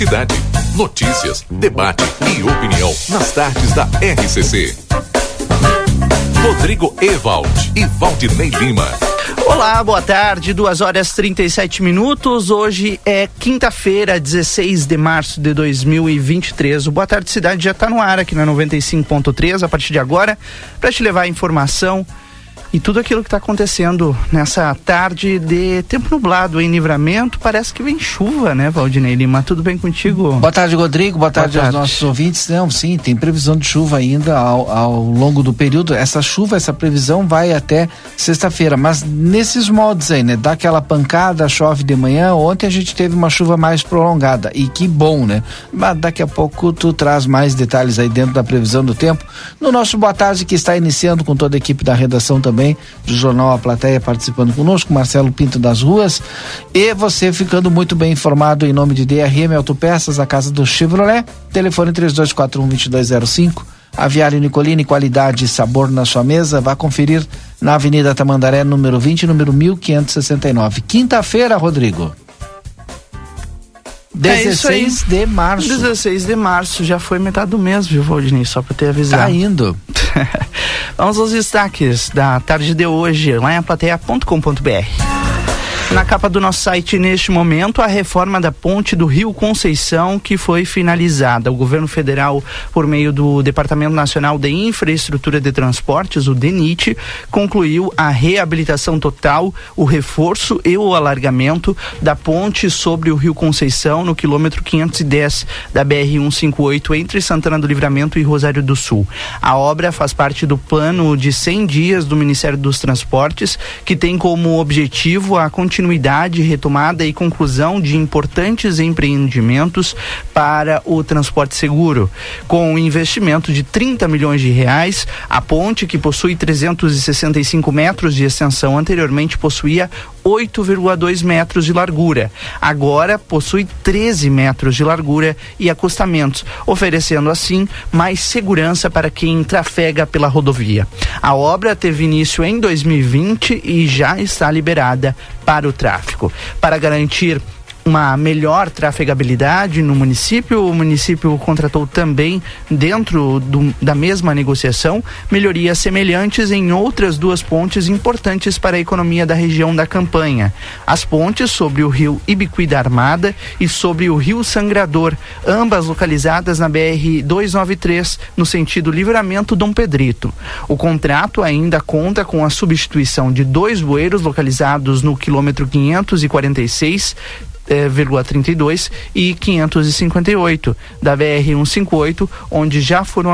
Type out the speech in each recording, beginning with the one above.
cidade. Notícias, debate e opinião nas tardes da RCC. Rodrigo Ewald e Valdinei Lima. Olá, boa tarde, 2 horas 37 minutos. Hoje é quinta-feira, 16 de março de 2023. O Boa Tarde Cidade já está no ar aqui na 95.3 a partir de agora para te levar a informação e tudo aquilo que está acontecendo nessa tarde de tempo nublado em livramento, parece que vem chuva, né, Valdinei Lima? Tudo bem contigo? Boa tarde, Rodrigo. Boa tarde, Boa tarde. aos nossos ouvintes. Não, sim, tem previsão de chuva ainda ao, ao longo do período. Essa chuva, essa previsão vai até sexta-feira, mas nesses moldes aí, né? Dá aquela pancada, chove de manhã. Ontem a gente teve uma chuva mais prolongada e que bom, né? Mas daqui a pouco tu traz mais detalhes aí dentro da previsão do tempo. No nosso Boa Tarde, que está iniciando com toda a equipe da redação também também do Jornal A Plateia participando conosco, Marcelo Pinto das Ruas. E você ficando muito bem informado em nome de DRM Autopeças, a casa do Chevrolet. Telefone 3241 2205. Aviário Nicolini, qualidade e sabor na sua mesa. Vá conferir na Avenida Tamandaré, número 20, número 1569. Quinta-feira, Rodrigo. 16 é de março. 16 de março, já foi metade do mês, viu, Valdinei? Só para ter avisado. Tá indo. Vamos aos destaques da tarde de hoje, lá em plateia.com.br. Na capa do nosso site, neste momento, a reforma da ponte do Rio Conceição, que foi finalizada. O governo federal, por meio do Departamento Nacional de Infraestrutura de Transportes, o DENIT, concluiu a reabilitação total, o reforço e o alargamento da ponte sobre o Rio Conceição, no quilômetro 510 da BR-158, entre Santana do Livramento e Rosário do Sul. A obra faz parte do plano de 100 dias do Ministério dos Transportes, que tem como objetivo a continuidade continuidade, retomada e conclusão de importantes empreendimentos para o transporte seguro. Com um investimento de 30 milhões de reais, a ponte, que possui 365 metros de extensão, anteriormente possuía 8,2 metros de largura. Agora possui 13 metros de largura e acostamentos, oferecendo assim mais segurança para quem trafega pela rodovia. A obra teve início em 2020 e já está liberada para o tráfego. Para garantir uma melhor trafegabilidade no município. O município contratou também, dentro do, da mesma negociação, melhorias semelhantes em outras duas pontes importantes para a economia da região da campanha. As pontes sobre o rio Ibiqui da Armada e sobre o rio Sangrador, ambas localizadas na BR 293, no sentido Livramento Dom Pedrito. O contrato ainda conta com a substituição de dois bueiros localizados no quilômetro 546 32 e 558 da BR 158, onde já foram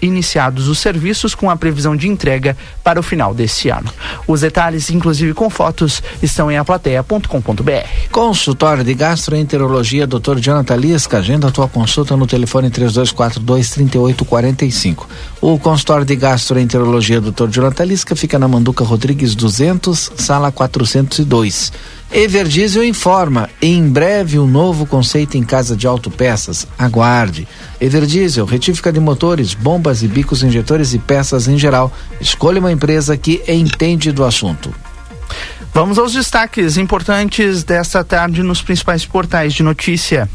iniciados os serviços com a previsão de entrega para o final deste ano. Os detalhes, inclusive com fotos, estão em aplateia.com.br. Consultório de Gastroenterologia, Dr. Jonathan Lisca, agenda a tua consulta no telefone 3242 3845. O consultório de gastroenterologia, Dr. Jonathan Lisca, fica na Manduca Rodrigues 200, sala 402. Everdiesel informa, em breve um novo conceito em casa de autopeças. Aguarde. Everdiesel, retífica de motores, bombas e bicos injetores e peças em geral. Escolha uma empresa que entende do assunto. Vamos aos destaques importantes desta tarde nos principais portais de notícia.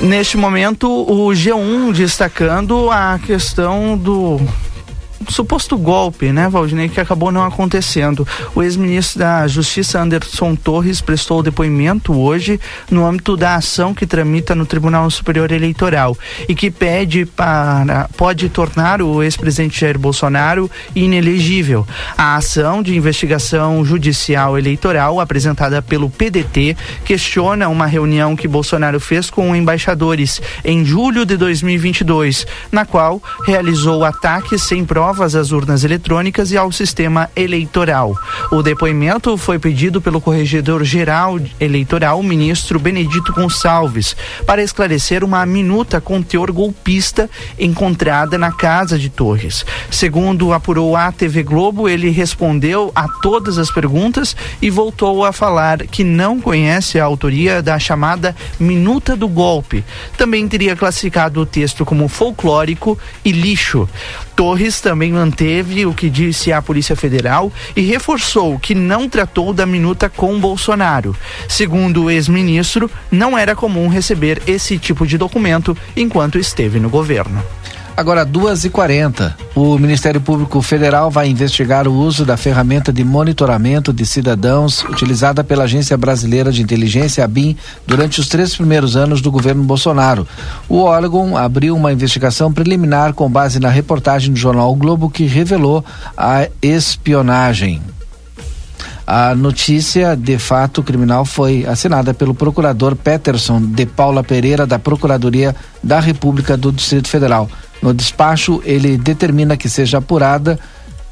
Neste momento, o G1 destacando a questão do suposto golpe, né, Valdinei, que acabou não acontecendo. O ex-ministro da Justiça, Anderson Torres, prestou depoimento hoje no âmbito da ação que tramita no Tribunal Superior Eleitoral e que pede para pode tornar o ex-presidente Jair Bolsonaro inelegível. A ação de investigação judicial eleitoral apresentada pelo PDT questiona uma reunião que Bolsonaro fez com embaixadores em julho de 2022, na qual realizou ataques sem prova provas às urnas eletrônicas e ao sistema eleitoral. O depoimento foi pedido pelo corregedor-geral eleitoral, ministro Benedito Gonçalves, para esclarecer uma minuta com teor golpista encontrada na casa de Torres. Segundo apurou a TV Globo, ele respondeu a todas as perguntas e voltou a falar que não conhece a autoria da chamada minuta do golpe. Também teria classificado o texto como folclórico e lixo. Torres também também manteve o que disse à Polícia Federal e reforçou que não tratou da minuta com Bolsonaro. Segundo o ex-ministro, não era comum receber esse tipo de documento enquanto esteve no governo. Agora, 2h40. O Ministério Público Federal vai investigar o uso da ferramenta de monitoramento de cidadãos utilizada pela Agência Brasileira de Inteligência, ABIN, durante os três primeiros anos do governo Bolsonaro. O órgão abriu uma investigação preliminar com base na reportagem do jornal o Globo que revelou a espionagem. A notícia de fato criminal foi assinada pelo procurador Peterson de Paula Pereira, da Procuradoria da República do Distrito Federal. No despacho, ele determina que seja apurada,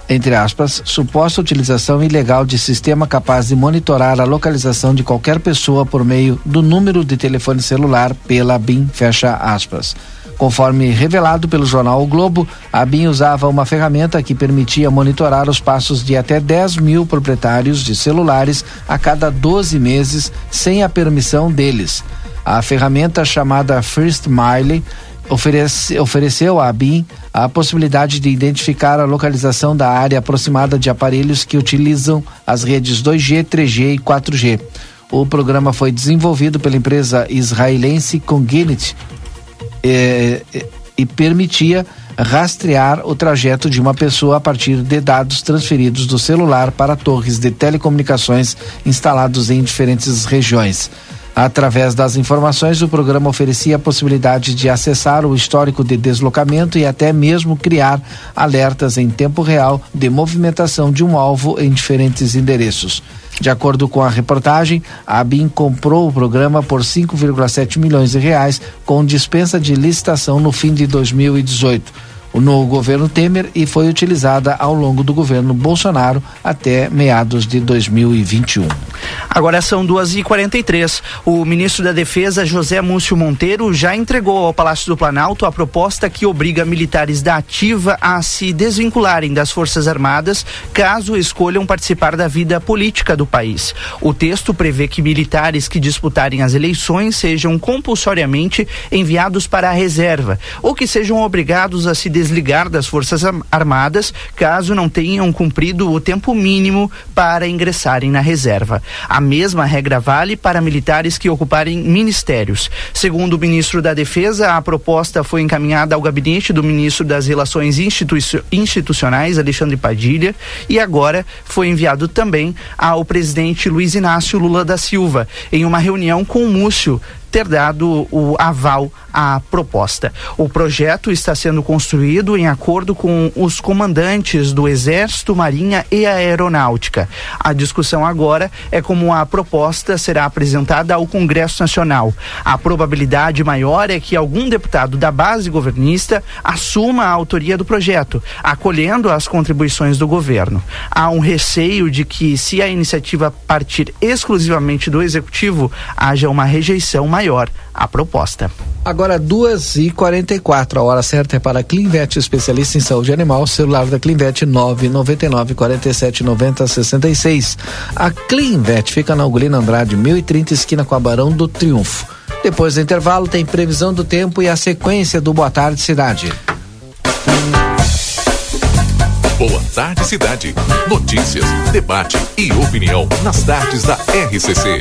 entre aspas, suposta utilização ilegal de sistema capaz de monitorar a localização de qualquer pessoa por meio do número de telefone celular pela BIM, fecha aspas. Conforme revelado pelo jornal o Globo, a BIM usava uma ferramenta que permitia monitorar os passos de até 10 mil proprietários de celulares a cada 12 meses, sem a permissão deles. A ferramenta chamada First Mile oferece, ofereceu à BIM a possibilidade de identificar a localização da área aproximada de aparelhos que utilizam as redes 2G, 3G e 4G. O programa foi desenvolvido pela empresa israelense Congenitive eh, eh, e permitia rastrear o trajeto de uma pessoa a partir de dados transferidos do celular para torres de telecomunicações instalados em diferentes regiões. Através das informações, o programa oferecia a possibilidade de acessar o histórico de deslocamento e até mesmo criar alertas em tempo real de movimentação de um alvo em diferentes endereços. De acordo com a reportagem, a ABIN comprou o programa por 5,7 milhões de reais com dispensa de licitação no fim de 2018 no governo Temer e foi utilizada ao longo do governo Bolsonaro até meados de 2021. Agora são duas e quarenta e três. O ministro da Defesa, José Múcio Monteiro, já entregou ao Palácio do Planalto a proposta que obriga militares da ativa a se desvincularem das Forças Armadas caso escolham participar da vida política do país. O texto prevê que militares que disputarem as eleições sejam compulsoriamente enviados para a reserva ou que sejam obrigados a se desvincular desligar das Forças Armadas caso não tenham cumprido o tempo mínimo para ingressarem na reserva. A mesma regra vale para militares que ocuparem ministérios. Segundo o ministro da Defesa, a proposta foi encaminhada ao gabinete do ministro das Relações Institu Institucionais, Alexandre Padilha, e agora foi enviado também ao presidente Luiz Inácio Lula da Silva, em uma reunião com o Múcio, ter dado o aval à proposta. O projeto está sendo construído em acordo com os comandantes do Exército, Marinha e Aeronáutica. A discussão agora é como a proposta será apresentada ao Congresso Nacional. A probabilidade maior é que algum deputado da base governista assuma a autoria do projeto, acolhendo as contribuições do governo. Há um receio de que, se a iniciativa partir exclusivamente do executivo, haja uma rejeição maior maior a proposta. Agora, 2 e 44 a hora certa é para a Clinvet, especialista em saúde animal, celular da Clinvet 999 47 90 66. A Clinvet fica na Ugolina Andrade, 1030, esquina com a Barão do Triunfo. Depois do intervalo, tem previsão do tempo e a sequência do Boa Tarde Cidade. Boa Tarde Cidade. Notícias, debate e opinião nas tardes da RCC.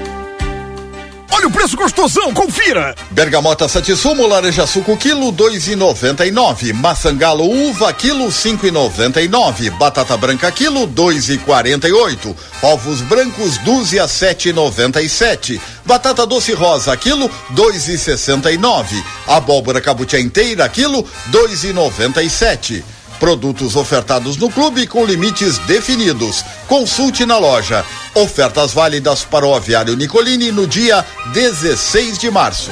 Olha o preço gostosão, confira! Bergamota Satissumo, laranja suco quilo dois e noventa e nove, maçangalo uva quilo cinco e noventa e nove, batata branca quilo dois e quarenta e oito, ovos brancos dúzia sete e noventa e sete, batata doce rosa quilo dois e sessenta e nove, abóbora cabutia inteira quilo dois e noventa e sete. Produtos ofertados no clube com limites definidos. Consulte na loja. Ofertas válidas para o aviário Nicolini no dia 16 de março.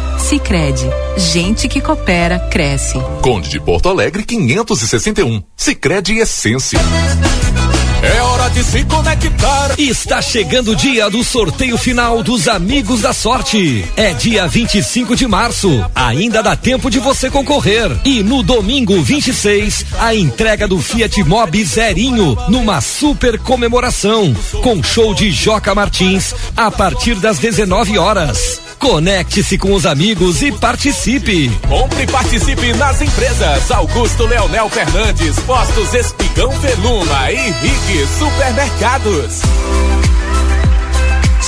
Sicredi, gente que coopera cresce. Conde de Porto Alegre 561. Sicredi Essência. É hora de se conectar. Está chegando o dia do sorteio final dos Amigos da Sorte. É dia 25 de março. Ainda dá tempo de você concorrer. E no domingo 26, a entrega do Fiat Mobi Zerinho numa super comemoração com show de Joca Martins a partir das 19 horas. Conecte-se com os amigos e participe. Compre e participe nas empresas Augusto Leonel Fernandes, Postos Espigão Feluma e Rig Supermercados.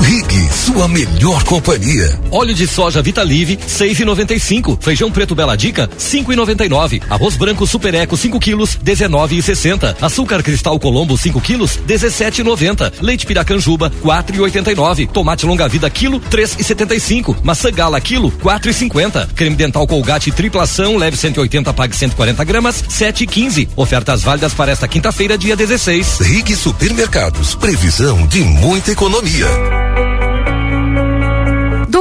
Rig, sua melhor companhia. Óleo de soja Vitalive, 6,95. Feijão preto Bela Dica, 5,99. Arroz branco Super Eco, 5 quilos, 19,60. Açúcar cristal Colombo, 5 quilos, 17,90. Leite Piracanjuba, 4,89. Tomate longa vida, quilo, 3,75. Maçã gala, quilo, 4,50. Creme dental Colgate triplação, leve 180, pague 140 gramas, 7,15. Ofertas válidas para esta quinta-feira, dia 16. Rig Supermercados, previsão de muita economia.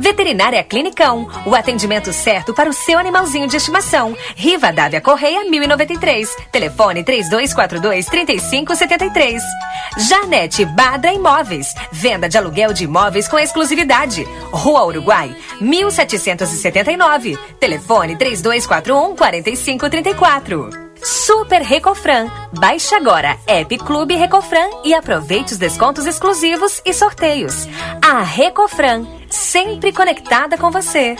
Veterinária Clinicão, o atendimento certo para o seu animalzinho de estimação. Riva Dávia Correia 1093. Telefone 3242 3573. Janete Badra Imóveis. Venda de aluguel de imóveis com exclusividade. Rua Uruguai 1779. Telefone 3241 4534. Super Recofran. Baixe agora App Clube Recofran e aproveite os descontos exclusivos e sorteios. A Recofran, sempre conectada com você.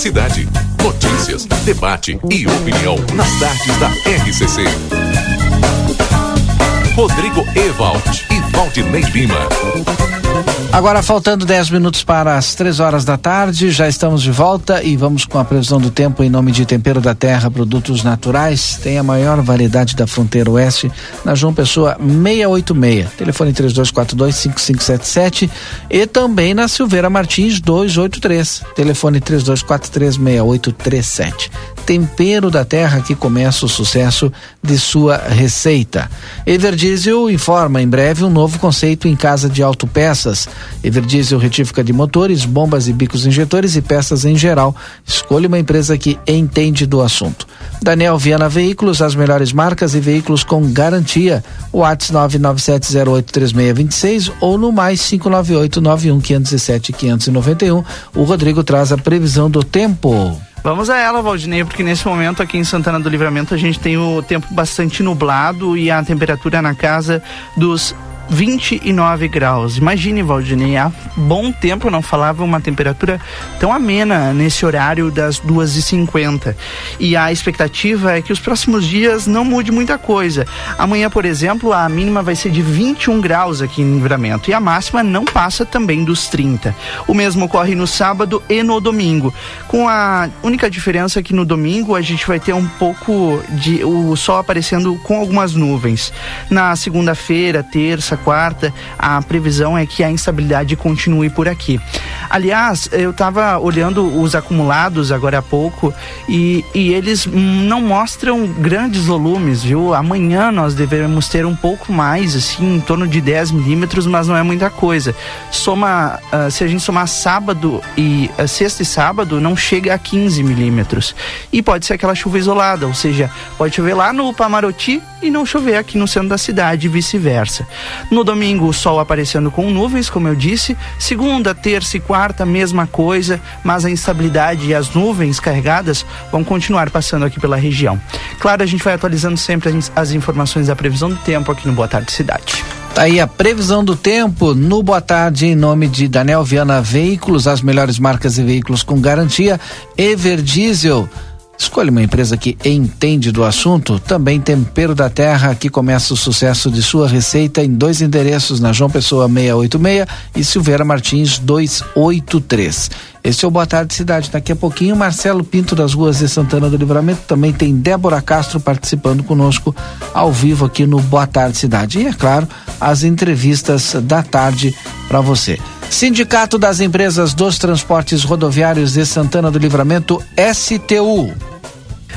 Cidade. Notícias, debate e opinião nas tardes da RCC. Rodrigo Ewald e Valdinei Lima. Agora faltando 10 minutos para as 3 horas da tarde, já estamos de volta e vamos com a previsão do tempo em nome de Tempero da Terra, produtos naturais. Tem a maior variedade da fronteira oeste na João Pessoa 686. Telefone 32425577 e também na Silveira Martins 283. Telefone 32436837. Tempero da terra que começa o sucesso de sua receita. Everdiesel informa em breve um novo conceito em casa de autopeças. Everdiesel retífica de motores, bombas e bicos injetores e peças em geral. Escolha uma empresa que entende do assunto. Daniel Viana Veículos, as melhores marcas e veículos com garantia. WhatsApp 997083626 ou no mais 598 91 517 591. O Rodrigo traz a previsão do tempo. Vamos a ela, Valdinei, porque nesse momento aqui em Santana do Livramento a gente tem o tempo bastante nublado e a temperatura na casa dos 29 graus. Imagine, Valdinei, há bom tempo não falava uma temperatura tão amena nesse horário das 2h50. E a expectativa é que os próximos dias não mude muita coisa. Amanhã, por exemplo, a mínima vai ser de 21 graus aqui em Livramento e a máxima não passa também dos 30. O mesmo ocorre no sábado e no domingo, com a única diferença que no domingo a gente vai ter um pouco de o sol aparecendo com algumas nuvens. Na segunda-feira, terça, quarta, a previsão é que a instabilidade continue por aqui. Aliás, eu estava olhando os acumulados agora há pouco e, e eles não mostram grandes volumes, viu? Amanhã nós devemos ter um pouco mais, assim, em torno de 10 milímetros, mas não é muita coisa. Soma, uh, se a gente somar sábado e uh, sexta e sábado, não chega a 15 milímetros. E pode ser aquela chuva isolada, ou seja, pode chover lá no Pamaroti e não chover aqui no centro da cidade e vice-versa. No domingo, o sol aparecendo com nuvens, como eu disse. Segunda, terça e quarta, mesma coisa, mas a instabilidade e as nuvens carregadas vão continuar passando aqui pela região. Claro, a gente vai atualizando sempre as informações da previsão do tempo aqui no Boa Tarde Cidade. Tá aí a previsão do tempo no Boa Tarde em nome de Daniel Viana Veículos, as melhores marcas e veículos com garantia. Everdiesel Escolha uma empresa que entende do assunto. Também Tempero da Terra, que começa o sucesso de sua receita em dois endereços, na João Pessoa 686 e Silveira Martins 283. Esse é o Boa Tarde Cidade. Daqui a pouquinho, Marcelo Pinto das Ruas de Santana do Livramento. Também tem Débora Castro participando conosco ao vivo aqui no Boa Tarde Cidade. E, é claro, as entrevistas da tarde para você. Sindicato das Empresas dos Transportes Rodoviários de Santana do Livramento, STU.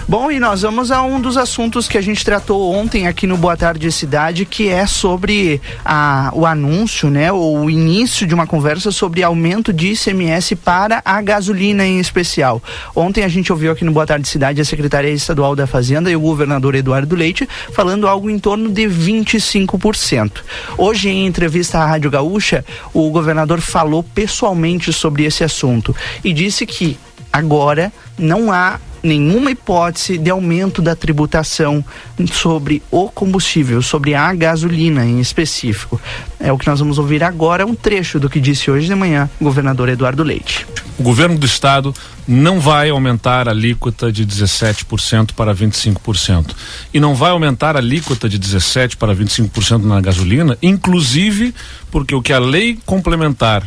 Bom, e nós vamos a um dos assuntos que a gente tratou ontem aqui no Boa Tarde Cidade, que é sobre a, o anúncio, né, o início de uma conversa sobre aumento de ICMS para a gasolina em especial. Ontem a gente ouviu aqui no Boa Tarde Cidade a secretária estadual da Fazenda e o governador Eduardo Leite falando algo em torno de 25%. Hoje, em entrevista à Rádio Gaúcha, o governador falou pessoalmente sobre esse assunto e disse que agora não há nenhuma hipótese de aumento da tributação sobre o combustível, sobre a gasolina em específico. É o que nós vamos ouvir agora, um trecho do que disse hoje de manhã o governador Eduardo Leite. O governo do estado não vai aumentar a alíquota de 17% para 25%. E não vai aumentar a alíquota de 17% para 25% na gasolina, inclusive porque o que a lei complementar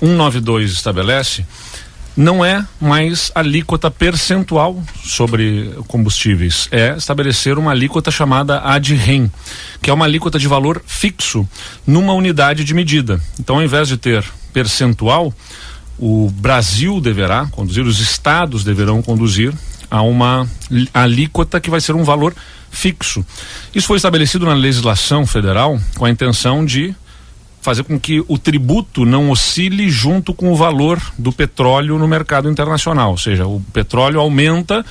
192 estabelece não é mais alíquota percentual sobre combustíveis, é estabelecer uma alíquota chamada ADREM, que é uma alíquota de valor fixo numa unidade de medida. Então, ao invés de ter percentual, o Brasil deverá conduzir, os estados deverão conduzir a uma alíquota que vai ser um valor fixo. Isso foi estabelecido na legislação federal com a intenção de fazer com que o tributo não oscile junto com o valor do petróleo no mercado internacional. Ou seja, o petróleo aumenta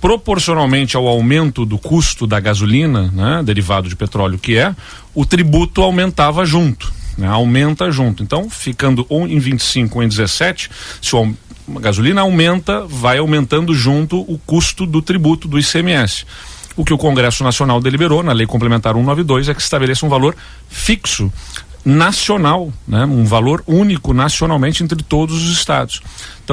proporcionalmente ao aumento do custo da gasolina, né, derivado de petróleo que é, o tributo aumentava junto, né, aumenta junto. Então, ficando ou em 25 ou em 17, se a gasolina aumenta, vai aumentando junto o custo do tributo do ICMS. O que o Congresso Nacional deliberou na Lei Complementar 192 é que estabeleça um valor fixo nacional, né? um valor único nacionalmente entre todos os estados.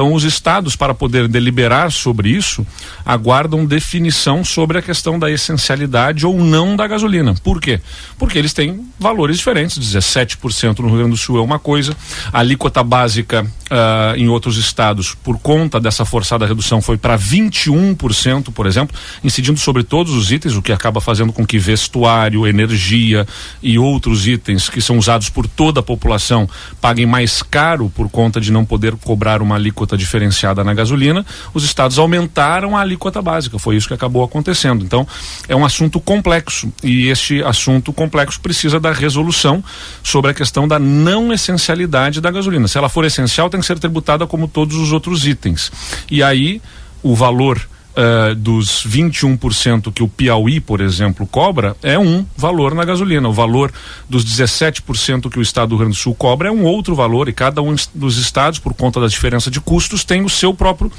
Então, os estados, para poder deliberar sobre isso, aguardam definição sobre a questão da essencialidade ou não da gasolina. Por quê? Porque eles têm valores diferentes. 17% no Rio Grande do Sul é uma coisa, a alíquota básica uh, em outros estados, por conta dessa forçada redução, foi para 21%, por exemplo, incidindo sobre todos os itens, o que acaba fazendo com que vestuário, energia e outros itens que são usados por toda a população paguem mais caro por conta de não poder cobrar uma alíquota alíquota diferenciada na gasolina, os estados aumentaram a alíquota básica. Foi isso que acabou acontecendo. Então, é um assunto complexo e este assunto complexo precisa da resolução sobre a questão da não essencialidade da gasolina. Se ela for essencial, tem que ser tributada como todos os outros itens. E aí, o valor Uh, dos 21% que o Piauí, por exemplo, cobra, é um valor na gasolina. O valor dos 17% que o Estado do Rio Grande do Sul cobra é um outro valor, e cada um dos estados, por conta da diferença de custos, tem o seu próprio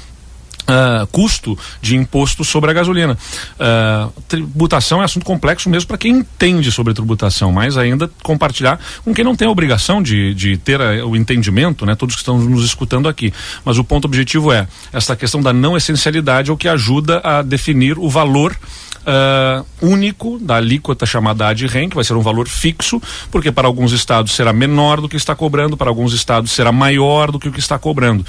Uh, custo de imposto sobre a gasolina. Uh, tributação é assunto complexo mesmo para quem entende sobre tributação, mas ainda compartilhar com quem não tem a obrigação de, de ter a, o entendimento, né? Todos que estão nos escutando aqui. Mas o ponto objetivo é essa questão da não essencialidade é o que ajuda a definir o valor uh, único da alíquota chamada ADREM, que vai ser um valor fixo, porque para alguns estados será menor do que está cobrando, para alguns estados será maior do que o que está cobrando.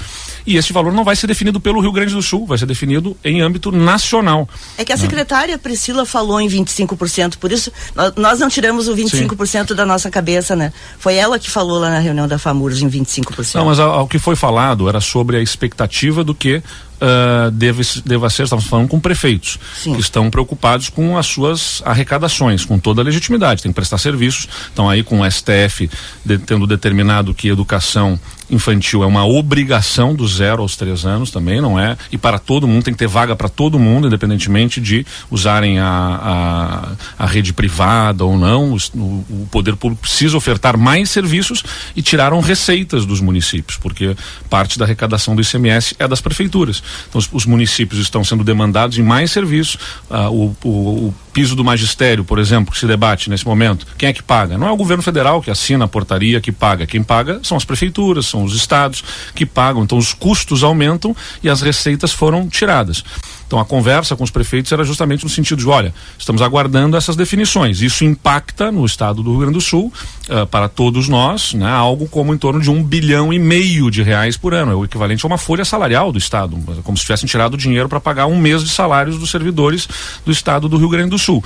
E esse valor não vai ser definido pelo Rio Grande do Sul, vai ser definido em âmbito nacional. É que a secretária Priscila falou em 25%, por isso nós não tiramos o 25% Sim. da nossa cabeça, né? Foi ela que falou lá na reunião da FAMURS em 25%. Não, mas o que foi falado era sobre a expectativa do que uh, deve, deva ser, estamos falando com prefeitos, Sim. que estão preocupados com as suas arrecadações, com toda a legitimidade, tem que prestar serviços, estão aí com o STF de, tendo determinado que educação infantil é uma obrigação do zero aos três anos também, não é? E para todo mundo, tem que ter vaga para todo mundo, independentemente de usarem a, a, a rede privada ou não. O, o, poder público precisa ofertar mais serviços e tiraram receitas dos municípios, porque parte da arrecadação do ICMS é das prefeituras. Então, os, os municípios estão sendo demandados em mais serviços. Ah, o, o piso do magistério, por exemplo, que se debate nesse momento, quem é que paga? Não é o governo federal que assina a portaria que paga. Quem paga são as prefeituras, são os estados que pagam. Então os custos aumentam e as receitas foram tiradas. Então a conversa com os prefeitos era justamente no sentido de, olha, estamos aguardando essas definições. Isso impacta no estado do Rio Grande do Sul, uh, para todos nós, né, algo como em torno de um bilhão e meio de reais por ano. É o equivalente a uma folha salarial do estado, como se tivessem tirado dinheiro para pagar um mês de salários dos servidores do estado do Rio Grande do Sul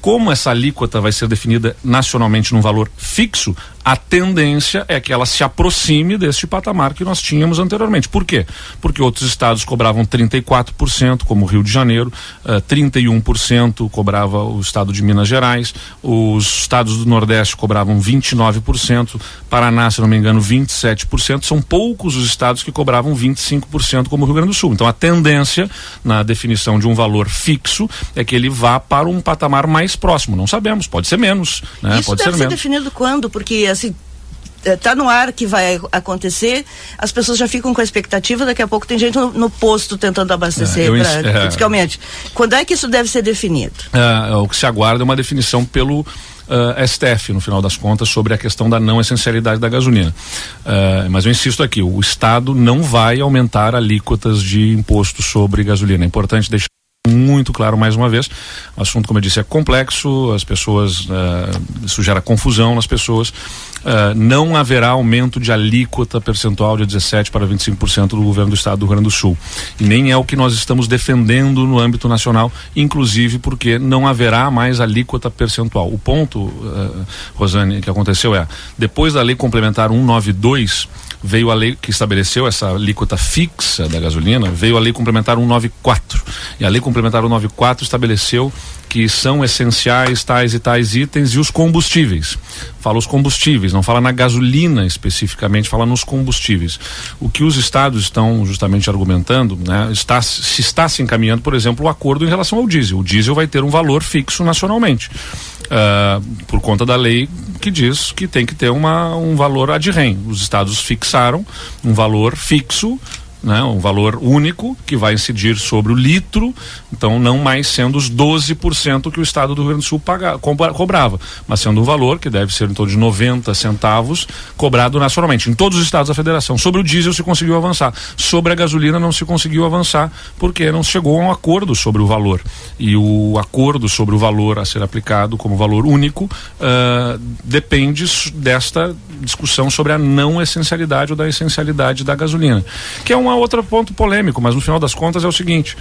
como essa alíquota vai ser definida nacionalmente num valor fixo, a tendência é que ela se aproxime deste patamar que nós tínhamos anteriormente. Por quê? Porque outros estados cobravam 34%, como o Rio de Janeiro, uh, eh, 31% cobrava o estado de Minas Gerais, os estados do Nordeste cobravam 29%, Paraná, se não me engano, 27%. São poucos os estados que cobravam 25%, como o Rio Grande do Sul. Então a tendência na definição de um valor fixo é que ele vá para um patamar mais próximo. Não sabemos, pode ser menos. Né? Isso pode deve ser, ser menos. definido quando? Porque assim está no ar que vai acontecer, as pessoas já ficam com a expectativa, daqui a pouco tem gente no, no posto tentando abastecer é, pra, é, fiscalmente. Quando é que isso deve ser definido? É, o que se aguarda é uma definição pelo uh, STF, no final das contas, sobre a questão da não essencialidade da gasolina. Uh, mas eu insisto aqui, o Estado não vai aumentar alíquotas de imposto sobre gasolina. É importante deixar muito claro mais uma vez. O assunto, como eu disse, é complexo, as pessoas, uh, isso gera confusão nas pessoas. Uh, não haverá aumento de alíquota percentual de 17 para 25% do governo do estado do Rio Grande do Sul. E nem é o que nós estamos defendendo no âmbito nacional, inclusive porque não haverá mais alíquota percentual. O ponto, uh, Rosane, que aconteceu é, depois da lei complementar 192, veio a lei que estabeleceu essa alíquota fixa da gasolina, veio a lei complementar 194. E a lei complementar 194 estabeleceu que são essenciais tais e tais itens e os combustíveis. Fala os combustíveis, não fala na gasolina especificamente, fala nos combustíveis. O que os estados estão justamente argumentando, né, está, se está se encaminhando, por exemplo, o acordo em relação ao diesel. O diesel vai ter um valor fixo nacionalmente. Uh, por conta da lei que diz que tem que ter uma, um valor ad rem. Os estados fixaram um valor fixo né, um valor único que vai incidir sobre o litro, então não mais sendo os 12% que o estado do Rio Grande do Sul paga, cobrava, mas sendo um valor que deve ser em torno de 90 centavos cobrado nacionalmente em todos os estados da federação. Sobre o diesel se conseguiu avançar, sobre a gasolina não se conseguiu avançar porque não chegou a um acordo sobre o valor. E o acordo sobre o valor a ser aplicado como valor único uh, depende desta discussão sobre a não essencialidade ou da essencialidade da gasolina, que é um outro ponto polêmico, mas no final das contas é o seguinte: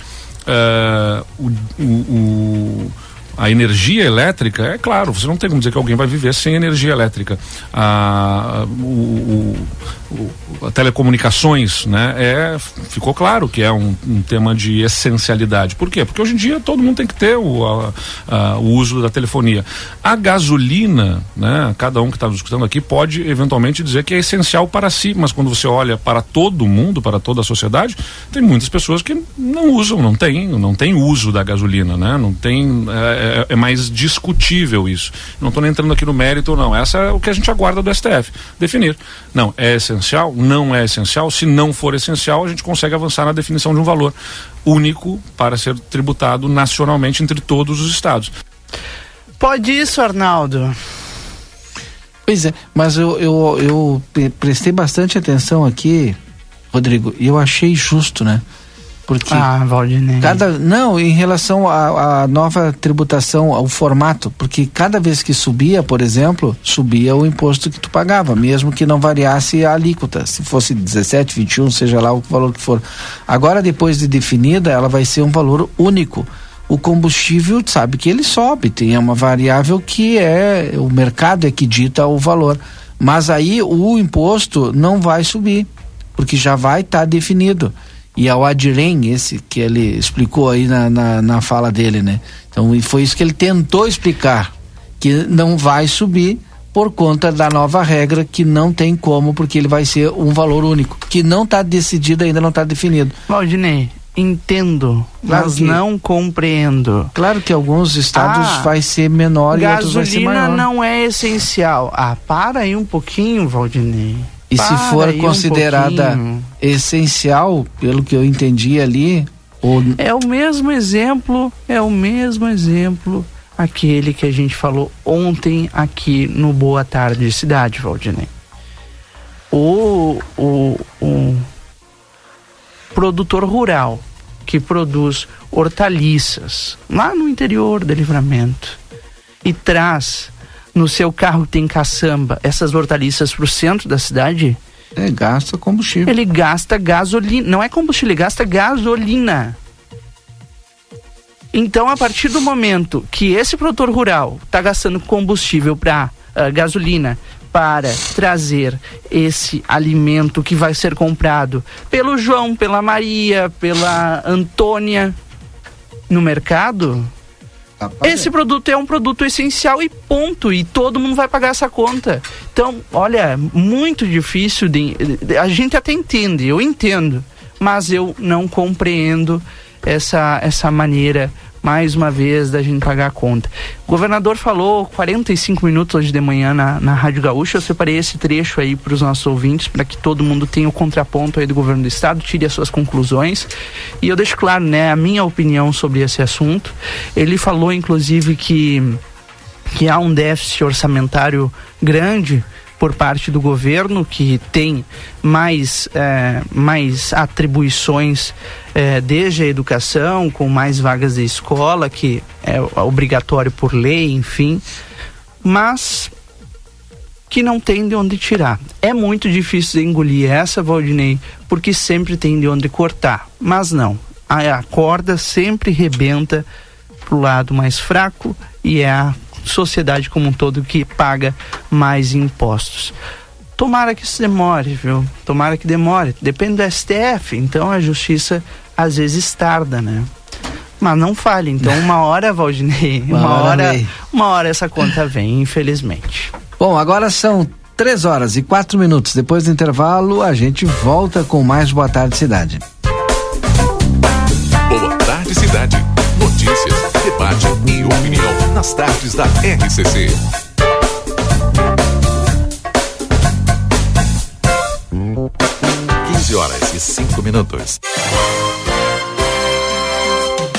uh, o, o, a energia elétrica, é claro, você não tem como dizer que alguém vai viver sem energia elétrica. A, o, o, a telecomunicações, né, é, ficou claro que é um, um, tema de essencialidade. Por quê? Porque hoje em dia todo mundo tem que ter o, a, a, o uso da telefonia. A gasolina, né, cada um que está nos escutando aqui pode eventualmente dizer que é essencial para si, mas quando você olha para todo mundo, para toda a sociedade, tem muitas pessoas que não usam, não tem, não tem uso da gasolina, né? Não tem, é, é, é mais discutível isso. Não estou nem entrando aqui no mérito, não. Essa é o que a gente aguarda do STF definir. Não, é essencial? Não é essencial. Se não for essencial, a gente consegue avançar na definição de um valor único para ser tributado nacionalmente entre todos os estados. Pode isso, Arnaldo. Pois é, mas eu, eu, eu prestei bastante atenção aqui, Rodrigo, e eu achei justo, né? Porque ah, Valdinei. cada não em relação à nova tributação, ao formato, porque cada vez que subia, por exemplo, subia o imposto que tu pagava, mesmo que não variasse a alíquota, se fosse 17, 21, seja lá o valor que for. Agora depois de definida, ela vai ser um valor único. O combustível sabe que ele sobe, tem uma variável que é o mercado é que dita o valor, mas aí o imposto não vai subir, porque já vai estar tá definido e ao Adirem, esse que ele explicou aí na, na, na fala dele, né? Então, e foi isso que ele tentou explicar, que não vai subir por conta da nova regra que não tem como, porque ele vai ser um valor único, que não está decidido ainda, não está definido. Valdinei, entendo, claro mas que, não compreendo. Claro que alguns estados ah, vai ser menor e outros vai ser maior. Gasolina não é essencial. Ah, para aí um pouquinho, Valdinei. E Para se for considerada um essencial, pelo que eu entendi ali, ou... é o mesmo exemplo, é o mesmo exemplo aquele que a gente falou ontem aqui no Boa Tarde Cidade, Valdinei. O, o, o produtor rural que produz hortaliças lá no interior do livramento e traz no seu carro tem caçamba, essas hortaliças para o centro da cidade? É, gasta combustível. Ele gasta gasolina. Não é combustível, ele gasta gasolina. Então, a partir do momento que esse produtor rural está gastando combustível para uh, ah, gasolina para trazer esse alimento que vai ser comprado pelo João, pela Maria, pela Antônia no mercado, esse produto é um produto essencial e ponto. E todo mundo vai pagar essa conta. Então, olha, muito difícil de. A gente até entende, eu entendo, mas eu não compreendo essa, essa maneira mais uma vez da gente pagar a conta. O governador falou 45 minutos hoje de manhã na, na Rádio Gaúcha. Eu separei esse trecho aí para os nossos ouvintes, para que todo mundo tenha o contraponto aí do governo do estado, tire as suas conclusões. E eu deixo claro, né, a minha opinião sobre esse assunto. Ele falou, inclusive, que, que há um déficit orçamentário grande por parte do governo, que tem mais, é, mais atribuições é, desde a educação, com mais vagas de escola, que é obrigatório por lei, enfim, mas que não tem de onde tirar. É muito difícil de engolir essa, Valdinei, porque sempre tem de onde cortar, mas não. A, a corda sempre rebenta pro lado mais fraco e é a sociedade como um todo que paga mais impostos. Tomara que isso demore, viu? Tomara que demore. Depende do STF, então a justiça às vezes tarda, né? Mas não fale, então uma hora, Valdinei, uma, uma hora, hora uma hora essa conta vem, infelizmente. Bom, agora são três horas e quatro minutos. Depois do intervalo, a gente volta com mais Boa Tarde Cidade. Boa Tarde Cidade. Notícias, debate e opinião nas tardes da RCC. Quinze horas e cinco minutos.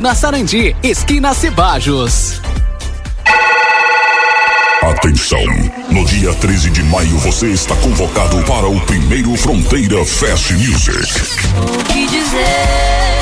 na Sarandi, esquina Cebajos. Atenção! No dia 13 de maio você está convocado para o primeiro Fronteira Fest Music. O que dizer?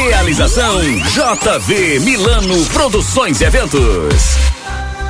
Realização JV Milano Produções e Eventos.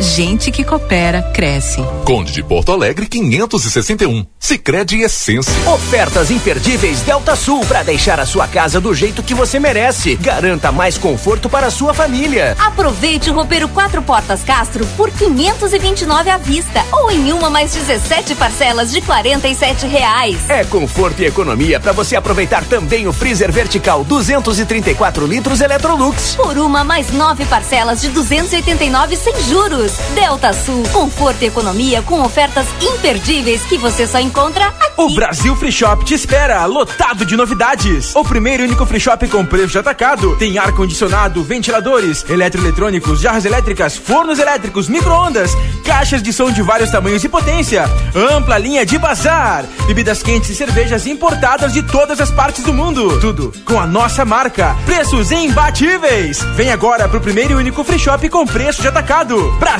gente que coopera cresce. Conde de Porto Alegre 561. Sicredi Essência. Ofertas imperdíveis Delta Sul para deixar a sua casa do jeito que você merece. Garanta mais conforto para a sua família. Aproveite o roupeiro quatro portas Castro por 529 à vista ou em uma mais 17 parcelas de 47 reais. É conforto e economia para você aproveitar também o freezer vertical 234 litros Electrolux. Por uma mais nove parcelas de 289 sem juros. Delta Sul, conforto e economia com ofertas imperdíveis que você só encontra aqui. O Brasil Free Shop te espera, lotado de novidades. O primeiro e único free shop com preço de atacado. Tem ar-condicionado, ventiladores, eletroeletrônicos, jarras elétricas, fornos elétricos, micro-ondas, caixas de som de vários tamanhos e potência, ampla linha de bazar, bebidas quentes e cervejas importadas de todas as partes do mundo. Tudo com a nossa marca. Preços imbatíveis. Vem agora pro primeiro e único free shop com preço de atacado. Brasil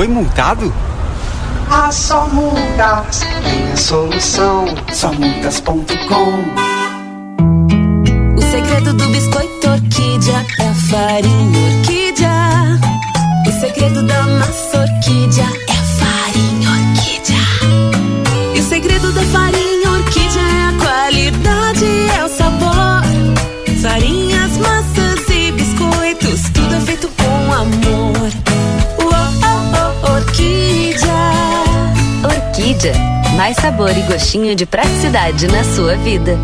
Foi multado? Ah, só multas tem a solução. Só multas.com. O segredo do biscoito orquídea é a farinha orquídea. O segredo da massa orquídea é a farinha orquídea. E o segredo da farinha orquídea é a qualidade, é o sabor. Farinhas, Orquídea, Mais sabor e gostinho de praticidade na sua vida.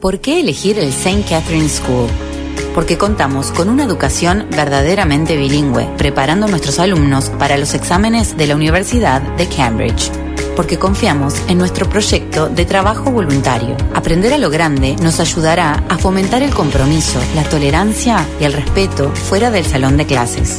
¿Por qué elegir el St. Catherine School? Porque contamos con una educación verdaderamente bilingüe, preparando a nuestros alumnos para los exámenes de la Universidad de Cambridge. Porque confiamos en nuestro proyecto de trabajo voluntario. Aprender a lo grande nos ayudará a fomentar el compromiso, la tolerancia y el respeto fuera del salón de clases.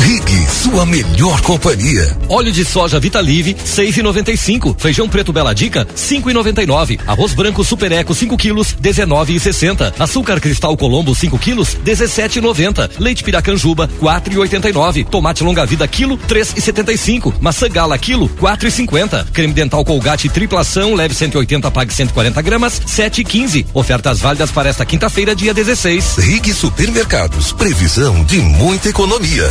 Rig, sua melhor companhia. Óleo de soja Vitalive, 6,95. Feijão preto Bela Dica, 5,99. Arroz branco Super Eco, 5 quilos, 19,60. Açúcar cristal Colombo, 5 quilos, 17,90. Leite Piracanjuba, 4,89. Tomate longa vida quilo, 3,75. Maçã gala quilo, 4,50. Creme dental Colgate triplação, leve 180, pague 140 gramas, 7,15. Ofertas válidas para esta quinta-feira, dia 16. Rig Supermercados, previsão de muita economia.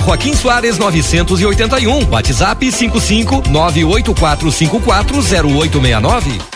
Joaquim Soares 981. WhatsApp 55 984540869.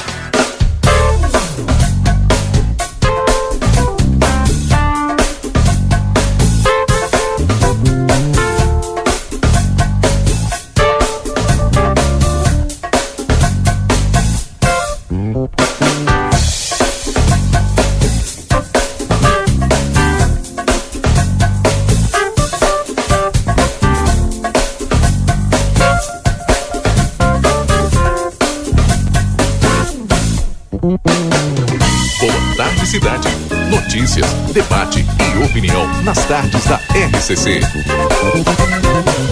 Cidade. Notícias, debate e opinião nas tardes da RCC.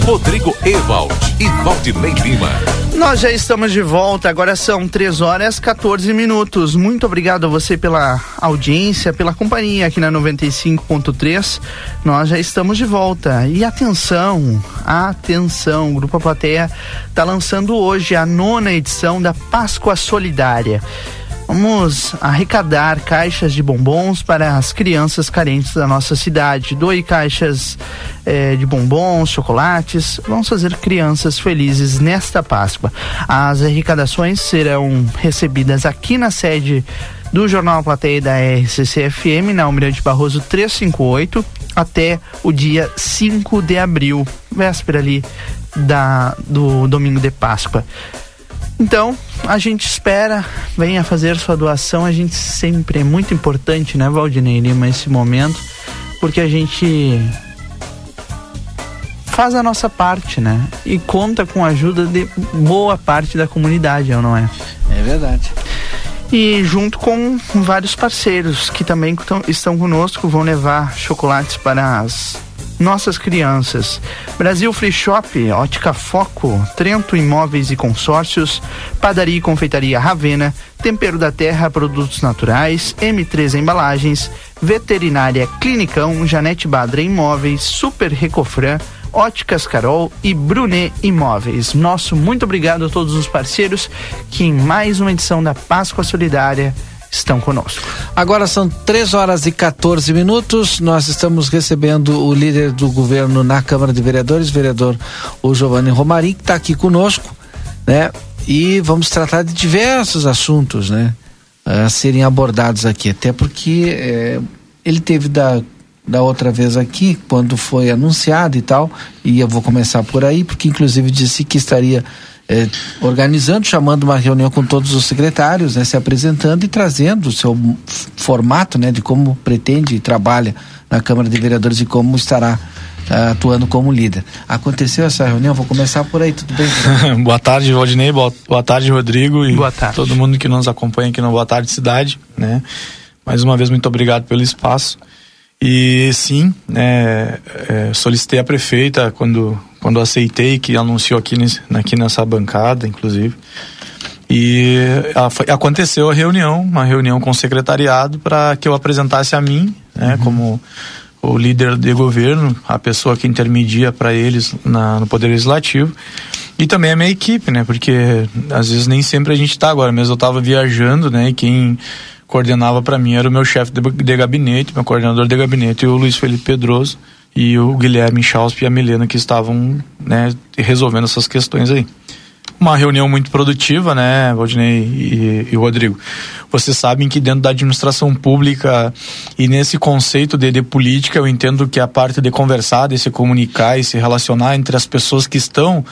Rodrigo Ewald e Valdinei Lima. Nós já estamos de volta, agora são 3 horas 14 minutos. Muito obrigado a você pela audiência, pela companhia aqui na 95.3. Nós já estamos de volta. E atenção, atenção, o Grupo Plateia está lançando hoje a nona edição da Páscoa Solidária. Vamos arrecadar caixas de bombons para as crianças carentes da nossa cidade. Doe caixas eh, de bombons, chocolates. Vamos fazer crianças felizes nesta Páscoa. As arrecadações serão recebidas aqui na sede do Jornal Plateia da RCC-FM, na Almirante Barroso 358, até o dia 5 de abril, véspera ali da, do domingo de Páscoa. Então, a gente espera, venha fazer sua doação. A gente sempre é muito importante, né, Valdinei Lima, esse momento, porque a gente faz a nossa parte, né? E conta com a ajuda de boa parte da comunidade, não é? É verdade. E junto com vários parceiros que também estão conosco, vão levar chocolates para as nossas crianças. Brasil Free Shop, Ótica Foco, Trento Imóveis e Consórcios, Padaria e Confeitaria Ravena, Tempero da Terra, Produtos Naturais, M3 Embalagens, Veterinária Clinicão, Janete Badra Imóveis, Super Recofran, Óticas Carol e Brunet Imóveis. Nosso muito obrigado a todos os parceiros que em mais uma edição da Páscoa Solidária estão conosco. Agora são 3 horas e 14 minutos. Nós estamos recebendo o líder do governo na Câmara de Vereadores, vereador o Giovanni Romarim, que está aqui conosco, né? E vamos tratar de diversos assuntos, né? A serem abordados aqui, até porque eh, ele teve da da outra vez aqui, quando foi anunciado e tal, e eu vou começar por aí, porque inclusive disse que estaria eh, organizando, chamando uma reunião com todos os secretários, né, se apresentando e trazendo o seu formato, né, de como pretende e trabalha na Câmara de Vereadores e como estará uh, atuando como líder. Aconteceu essa reunião? Vou começar por aí, tudo bem? boa tarde, Valdinei, boa, boa tarde, Rodrigo e boa tarde. todo mundo que nos acompanha aqui no Boa Tarde Cidade, né? Mais uma vez, muito obrigado pelo espaço. E sim, é, é, solicitei a prefeita quando, quando aceitei, que anunciou aqui, aqui nessa bancada, inclusive. E a, aconteceu a reunião, uma reunião com o secretariado para que eu apresentasse a mim, né, uhum. como o líder de governo, a pessoa que intermedia para eles na, no Poder Legislativo, e também a minha equipe, né, porque às vezes nem sempre a gente está agora, mesmo eu estava viajando, né, e quem coordenava para mim era o meu chefe de, de, gabinete, meu coordenador de gabinete, o Luiz Felipe Pedroso e o Guilherme Chausp e a Milena que estavam né, resolvendo essas questões aí. Uma reunião muito produtiva, né, Valdinei e, e Rodrigo. Vocês sabem que dentro da administração pública e nesse conceito de, de política, eu entendo que a parte de conversar, de se comunicar e se relacionar entre as pessoas que estão,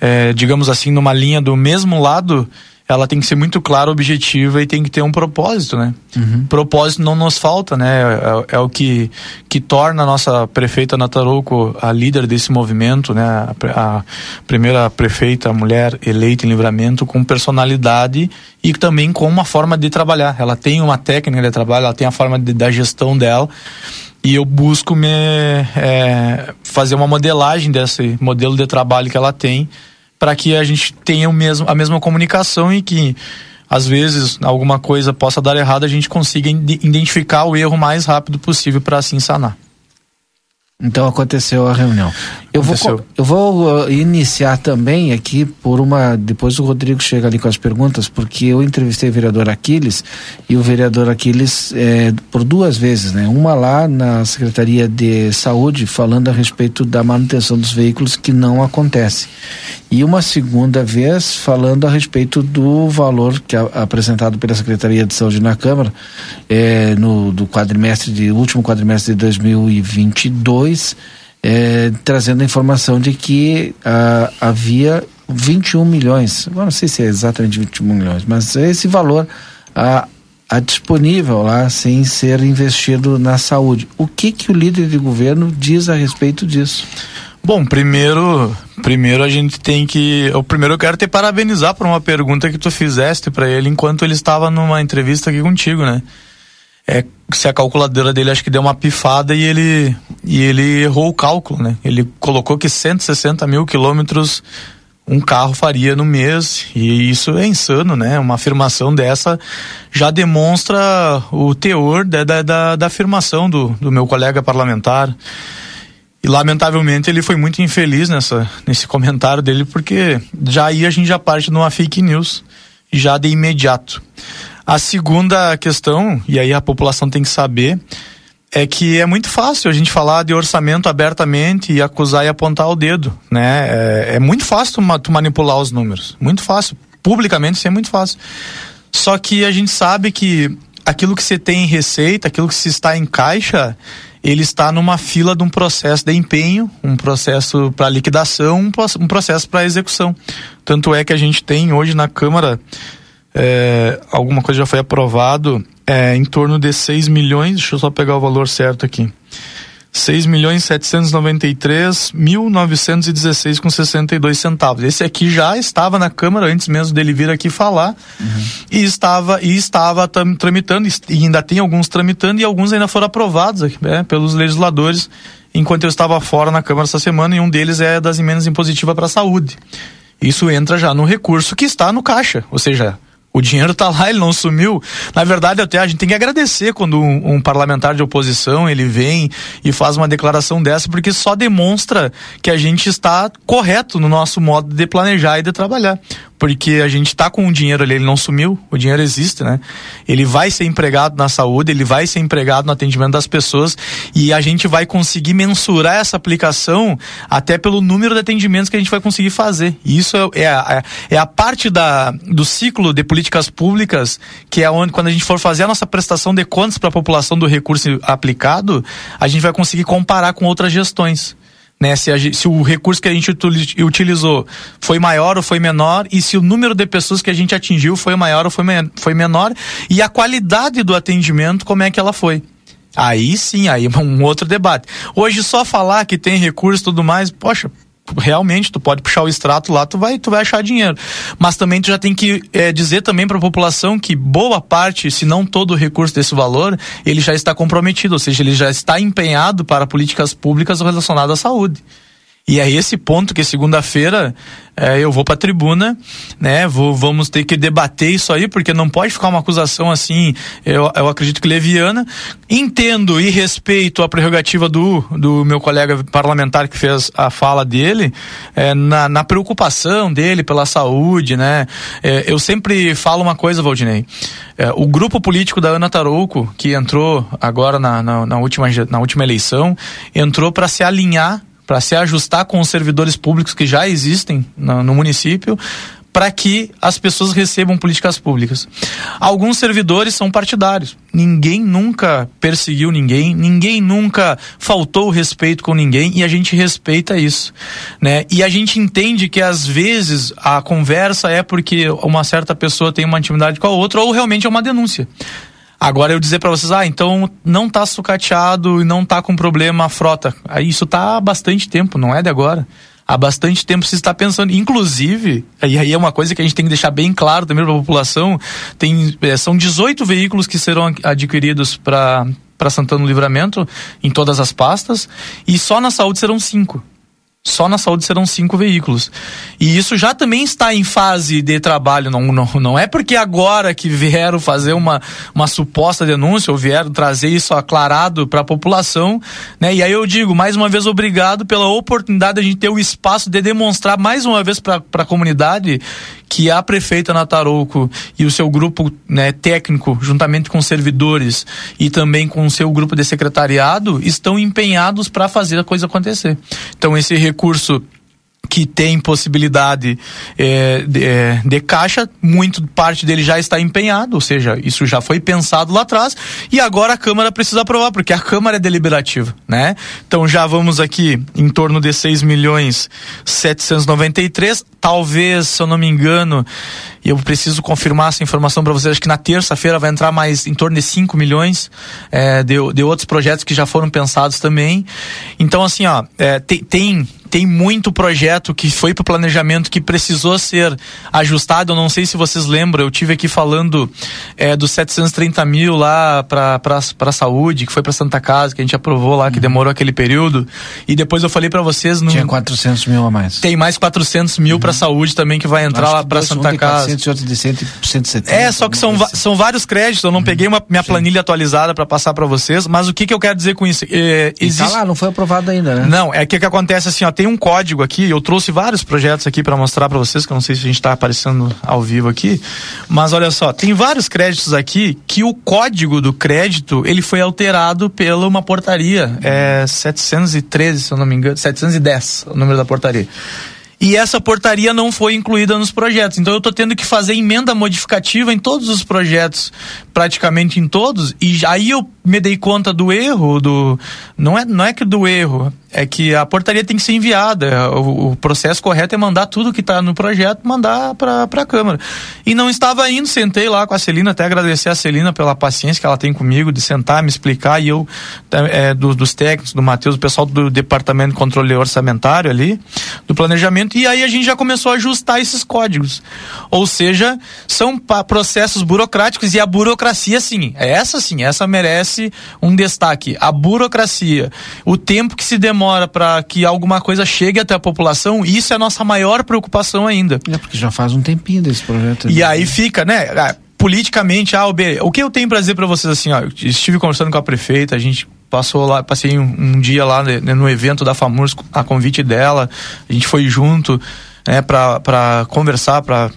eh, digamos assim, numa linha do mesmo lado, ela tem que ser muito clara, objetiva e tem que ter um propósito, né? Uhum. Propósito não nos falta, né? É, é, o que, que torna a nossa prefeita Natarouco a líder desse movimento, né? A, a, primeira prefeita mulher eleita em livramento com personalidade e também com uma forma de trabalhar. Ela tem uma técnica de trabalho, ela tem a forma de, da gestão dela e eu busco me é, fazer uma modelagem desse modelo de trabalho que ela tem para que a gente tenha o mesmo, a mesma comunicação e que às vezes alguma coisa possa dar errado, a gente consiga identificar o erro mais rápido possível para assim sanar. Então aconteceu a reunião. Eu aconteceu. vou, eu vou uh, iniciar também aqui por uma. Depois o Rodrigo chega ali com as perguntas, porque eu entrevistei o vereador Aquiles e o vereador Aquiles é, por duas vezes, né? Uma lá na Secretaria de Saúde, falando a respeito da manutenção dos veículos que não acontece. E uma segunda vez falando a respeito do valor que é apresentado pela Secretaria de Saúde na Câmara é, no do quadrimestre de último quadrimestre de 2022, é, trazendo a informação de que ah, havia 21 milhões, não sei se é exatamente 21 milhões, mas esse valor ah, a disponível lá sem ser investido na saúde. O que que o líder de governo diz a respeito disso? Bom, primeiro, primeiro a gente tem que, o primeiro eu quero te parabenizar por uma pergunta que tu fizeste para ele enquanto ele estava numa entrevista aqui contigo, né? É se a calculadora dele acho que deu uma pifada e ele e ele errou o cálculo, né? Ele colocou que 160 mil quilômetros um carro faria no mês e isso é insano, né? Uma afirmação dessa já demonstra o teor da, da, da, afirmação do, do meu colega parlamentar. E lamentavelmente ele foi muito infeliz nessa, nesse comentário dele, porque já aí a gente já parte de uma fake news, já de imediato. A segunda questão, e aí a população tem que saber, é que é muito fácil a gente falar de orçamento abertamente e acusar e apontar o dedo, né? É, é muito fácil tu, tu manipular os números, muito fácil. Publicamente isso é muito fácil. Só que a gente sabe que aquilo que você tem em receita, aquilo que se está em caixa, ele está numa fila de um processo de empenho, um processo para liquidação, um, processo para execução. Tanto é que a gente tem hoje na Câmara, é, alguma coisa já foi aprovado, é, em torno de 6 milhões, deixa eu só pegar o valor certo aqui. 6 milhões 793 mil 916 com 62 centavos. Esse aqui já estava na Câmara antes mesmo dele vir aqui falar uhum. e estava e estava tramitando e ainda tem alguns tramitando e alguns ainda foram aprovados né, pelos legisladores enquanto eu estava fora na Câmara essa semana e um deles é das emendas impositivas para a saúde. Isso entra já no recurso que está no caixa, ou seja, o dinheiro está lá, ele não sumiu. Na verdade, até a gente tem que agradecer quando um, um, parlamentar de oposição ele vem e faz uma declaração dessa, porque só demonstra que a gente está correto no nosso modo de planejar e de trabalhar. Porque a gente está com o dinheiro ali, ele não sumiu, o dinheiro existe, né? Ele vai ser empregado na saúde, ele vai ser empregado no atendimento das pessoas e a gente vai conseguir mensurar essa aplicação até pelo número de atendimentos que a gente vai conseguir fazer. E isso é, é, a, é a parte da, do ciclo de políticas públicas que é onde, quando a gente for fazer a nossa prestação de contas para a população do recurso aplicado, a gente vai conseguir comparar com outras gestões né? Se, a, se, o recurso que a gente utilizou foi maior ou foi menor e se o número de pessoas que a gente atingiu foi maior ou foi, foi menor e a qualidade do atendimento, como é que ela foi. Aí sim, aí é um outro debate. Hoje só falar que tem recurso e tudo mais, poxa, realmente tu pode puxar o extrato lá, tu vai, tu vai achar dinheiro. Mas também tu já tem que é, dizer também para a população que boa parte, se não todo o recurso desse valor, ele já está comprometido, ou seja, ele já está empenhado para políticas públicas relacionadas à saúde. E é esse ponto que segunda-feira é, eu vou para a tribuna, né? Vou, vamos ter que debater isso aí, porque não pode ficar uma acusação assim, eu, eu acredito que leviana. Entendo e respeito a prerrogativa do, do meu colega parlamentar que fez a fala dele, é, na, na preocupação dele pela saúde, né? É, eu sempre falo uma coisa, Valdinei. É, o grupo político da Ana Tarouco, que entrou agora na, na, na última, na última eleição, entrou para se alinhar para se ajustar com os servidores públicos que já existem no, no município, para que as pessoas recebam políticas públicas. Alguns servidores são partidários. Ninguém nunca perseguiu ninguém, ninguém nunca faltou respeito com ninguém e a gente respeita isso, né? E a gente entende que às vezes a conversa é porque uma certa pessoa tem uma intimidade com a outra ou realmente é uma denúncia. Agora eu dizer para vocês, ah, então não tá sucateado e não tá com problema a frota. Isso tá há bastante tempo, não é de agora. Há bastante tempo se está pensando, inclusive, e aí é uma coisa que a gente tem que deixar bem claro também para a população, tem, é, são 18 veículos que serão adquiridos para para Santana do Livramento em todas as pastas e só na saúde serão cinco. Só na saúde serão cinco veículos. E isso já também está em fase de trabalho. Não, não, não é porque agora que vieram fazer uma, uma suposta denúncia ou vieram trazer isso aclarado para a população. Né? E aí eu digo, mais uma vez, obrigado pela oportunidade de a gente ter o espaço de demonstrar mais uma vez para a comunidade que a prefeita Natarouco e o seu grupo né, técnico, juntamente com servidores e também com o seu grupo de secretariado, estão empenhados para fazer a coisa acontecer. Então, esse recurso que tem possibilidade é, de, é, de, caixa, muito parte dele já está empenhado, ou seja, isso já foi pensado lá atrás e agora a Câmara precisa aprovar, porque a Câmara é deliberativa, né? Então já vamos aqui em torno de 6 milhões 793, talvez, se eu não me engano, e eu preciso confirmar essa informação para vocês, acho que na terça-feira vai entrar mais em torno de 5 milhões é, de, de outros projetos que já foram pensados também. Então, assim, ó, é, tem, tem tem muito projeto que foi para o planejamento que precisou ser ajustado. Eu não sei se vocês lembram, eu tive aqui falando é, dos 730 mil lá para a saúde, que foi para Santa Casa, que a gente aprovou lá, que uhum. demorou aquele período. E depois eu falei para vocês. Tinha 400 mil a mais. Tem mais 400 mil uhum. para saúde também que vai entrar lá para Santa um Casa. 400 e outro de 170. É, só que são, assim. são vários créditos. Eu não uhum. peguei uma, minha Sim. planilha atualizada para passar para vocês, mas o que, que eu quero dizer com isso? É, existe... tá lá, não foi aprovado ainda, né? Não, é que que acontece assim, ó, tem um código aqui, eu trouxe vários projetos aqui para mostrar para vocês, que eu não sei se a gente está aparecendo ao vivo aqui, mas olha só, tem vários créditos aqui que o código do crédito, ele foi alterado pela uma portaria, é 713, se eu não me engano, 710, o número da portaria e essa portaria não foi incluída nos projetos. Então eu estou tendo que fazer emenda modificativa em todos os projetos, praticamente em todos, e aí eu me dei conta do erro, do não é não é que do erro, é que a portaria tem que ser enviada. O, o processo correto é mandar tudo que está no projeto, mandar para a Câmara. E não estava indo, sentei lá com a Celina, até agradecer a Celina pela paciência que ela tem comigo, de sentar, me explicar, e eu, é, do, dos técnicos, do Matheus, do pessoal do Departamento de Controle Orçamentário ali, do planejamento, e aí a gente já começou a ajustar esses códigos. Ou seja, são processos burocráticos e a burocracia, sim, essa sim, essa merece um destaque. A burocracia, o tempo que se demora demora para que alguma coisa chegue até a população, isso é a nossa maior preocupação ainda. É porque já faz um tempinho desse projeto. E aí fica, né? Ah, politicamente, A ou B. O que eu tenho para dizer para vocês assim, ó, eu estive conversando com a prefeita, a gente passou lá, passei um, um dia lá né, no evento da FAMURS a convite dela, a gente foi junto, né, para conversar, para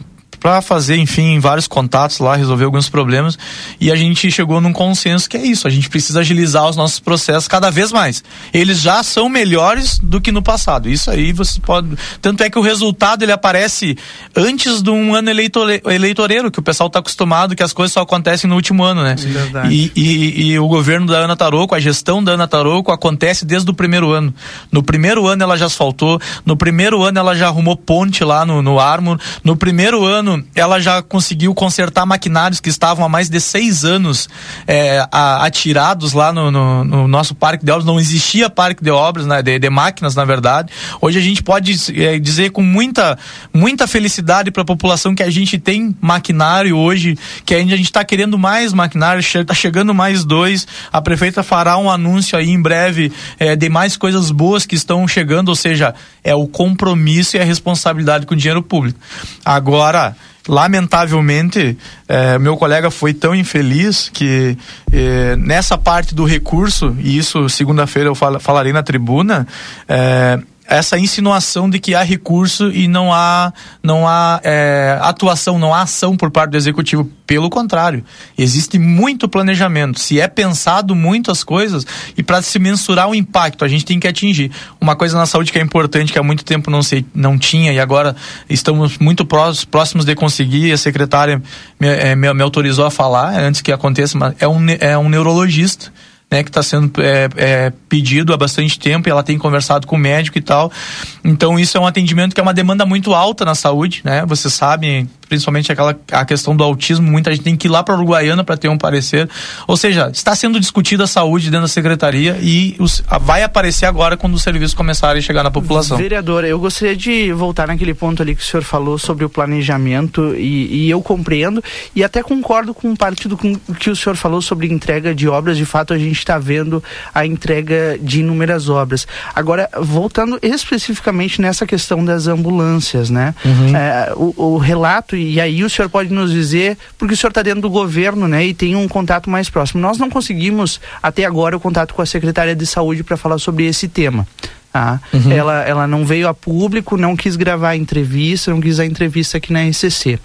para fazer, enfim, vários contatos lá, resolver alguns problemas. E a gente chegou num consenso que é isso. A gente precisa agilizar os nossos processos cada vez mais. Eles já são melhores do que no passado. Isso aí você pode. Tanto é que o resultado ele aparece antes de um ano eleitore... eleitoreiro, que o pessoal está acostumado que as coisas só acontecem no último ano, né? Verdade. E, e, e o governo da Ana Taroco, a gestão da Ana Taroco acontece desde o primeiro ano. No primeiro ano ela já asfaltou, no primeiro ano ela já arrumou ponte lá no, no Armor, no primeiro ano ela já conseguiu consertar maquinários que estavam há mais de seis anos é, a- atirados lá no, no- no nosso parque de obras. Não existia parque de obras, né, de, de máquinas, na verdade. Hoje a gente pode é, dizer com muita, muita felicidade para a população que a gente tem maquinário hoje, que ainda a gente está querendo mais maquinário, está chegando mais dois. A prefeita fará um anúncio aí em breve é, de mais coisas boas que estão chegando, ou seja, é o compromisso e a responsabilidade com o dinheiro público. Agora, lamentavelmente, eh, meu colega foi tão infeliz que eh, nessa parte do recurso, e isso segunda-feira eu fal- falarei na tribuna, eh, essa insinuação de que há recurso e não há não há eh, atuação, não há ação por parte do executivo. Pelo contrário, existe muito planejamento. Se é pensado muito as coisas e para se mensurar o impacto, a gente tem que atingir. Uma coisa na saúde que é importante, que há muito tempo não, sei, não tinha e agora estamos muito próximos de conseguir, a secretária me, eh, me- me autorizou a falar antes que aconteça, mas é um, é um neurologista né, que está sendo é, é, pedido há bastante tempo e ela tem conversado com o médico e tal. Então isso é um atendimento que é uma demanda muito alta na saúde, né? Vocês sabem, principalmente aquela a questão do autismo, muita gente tem que ir lá para Uruguaiana para ter um parecer. Ou seja, está sendo discutida a saúde dentro da secretaria e os, a- vai aparecer agora quando os serviços começarem a chegar na população. Vereador, eu gostaria de voltar naquele ponto ali que o senhor falou sobre o planejamento e, e eu compreendo e até concordo com parte do que o senhor falou sobre entrega de obras. De fato, a gente está vendo a entrega de inúmeras obras. Agora, voltando especificamente nessa questão das ambulâncias, né? Uhum. É, o, o relato, e aí o senhor pode nos dizer, porque o senhor está dentro do governo, né? E tem um contato mais próximo. Nós não conseguimos, até agora, o contato com a secretária de saúde para falar sobre esse tema. Tá? Uhum. Ela, ela não veio a público, não quis gravar a entrevista, não quis a entrevista aqui na RCC.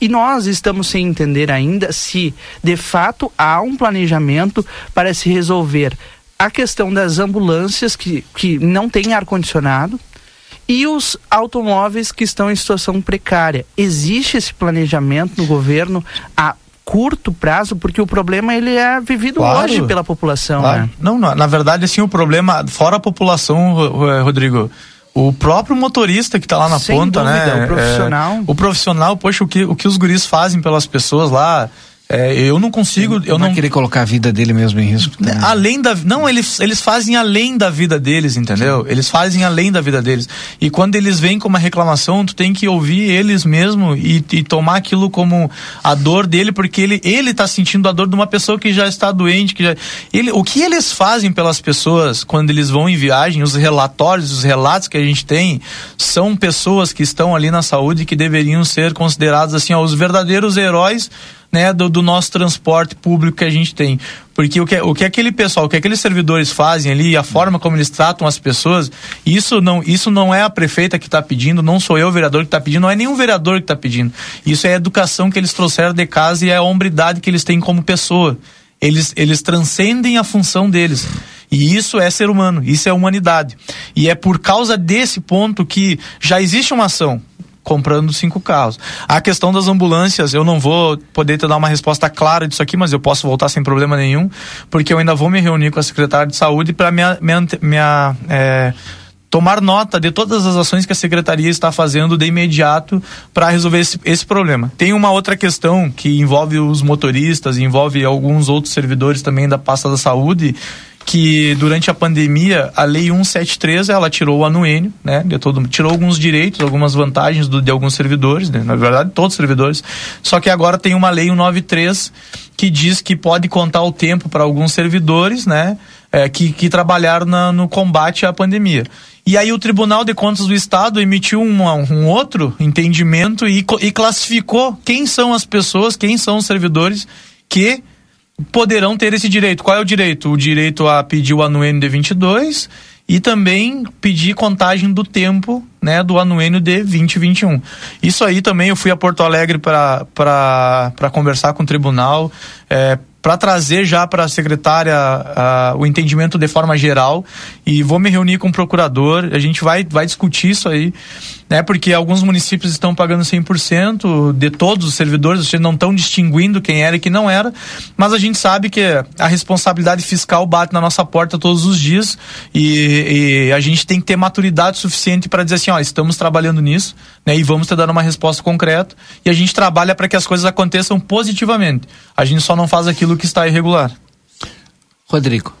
E nós estamos sem entender ainda se, de fato, há um planejamento para se resolver a questão das ambulâncias que, que não têm ar-condicionado e os automóveis que estão em situação precária. Existe esse planejamento no governo a curto prazo, porque o problema ele é vivido Claro. hoje pela população, Claro. né? Não, na, na verdade, assim, o problema, fora a população, Ro- Rodrigo, o próprio motorista que está lá na Sem ponta, dúvida, né? o profissional. É, o profissional, poxa, o que, o que os guris fazem pelas pessoas lá, é, eu não consigo, eu vai não... querer colocar a vida dele mesmo em risco. também. Além da. Não, eles, eles fazem além da vida deles, entendeu? Eles fazem além da vida deles. E quando eles vêm com uma reclamação, tu tem que ouvir eles mesmo e, e tomar aquilo como a dor dele, porque ele, ele tá sentindo a dor de uma pessoa que já está doente. Que já, ele, o que eles fazem pelas pessoas quando eles vão em viagem, os relatórios, os relatos que a gente tem, são pessoas que estão ali na saúde que deveriam ser consideradas assim, ó, os verdadeiros heróis né, do, do nosso transporte público que a gente tem. Porque o que, o que aquele pessoal, o que aqueles servidores fazem ali, a forma como eles tratam as pessoas, isso não, isso não é a prefeita que está pedindo, não sou eu o vereador que está pedindo, não é nenhum vereador que está pedindo. Isso é a educação que eles trouxeram de casa e é a hombridade que eles têm como pessoa. Eles, eles transcendem a função deles. E isso é ser humano, isso é humanidade. E é por causa desse ponto que já existe uma ação comprando cinco carros. A questão das ambulâncias, eu não vou poder te dar uma resposta clara disso aqui, mas eu posso voltar sem problema nenhum, porque eu ainda vou me reunir com a secretária de saúde para me, me, me é, tomar nota de todas as ações que a secretaria está fazendo de imediato para resolver esse, esse problema. Tem uma outra questão que envolve os motoristas, envolve alguns outros servidores também da pasta da saúde, que durante a pandemia a lei 173 ela tirou o anuênio, né, de todo, tirou alguns direitos, algumas vantagens do, de alguns servidores, né, na verdade todos os servidores. Só que agora tem uma lei 193 que diz que pode contar o tempo para alguns servidores, né, é, que, que trabalharam na, no combate à pandemia. E aí o Tribunal de Contas do Estado emitiu um, outro entendimento e, e classificou quem são as pessoas, quem são os servidores que poderão ter esse direito. Qual é o direito? O direito a pedir o anuênio de 22 e também pedir contagem do tempo né, do anuênio de 2021. Isso aí também eu fui a Porto Alegre para conversar com o tribunal, é, para trazer já para a secretária uh, o entendimento de forma geral e vou me reunir com o procurador, a gente vai, vai discutir isso aí, né? Porque alguns municípios estão pagando 100% de todos os servidores, seja, não estão distinguindo quem era e quem não era, mas a gente sabe que a responsabilidade fiscal bate na nossa porta todos os dias e, e a gente tem que ter maturidade suficiente para dizer assim, ó, estamos trabalhando nisso, né? E vamos te dar uma resposta concreta e a gente trabalha para que as coisas aconteçam positivamente. A gente só não faz aquilo que está irregular. Rodrigo.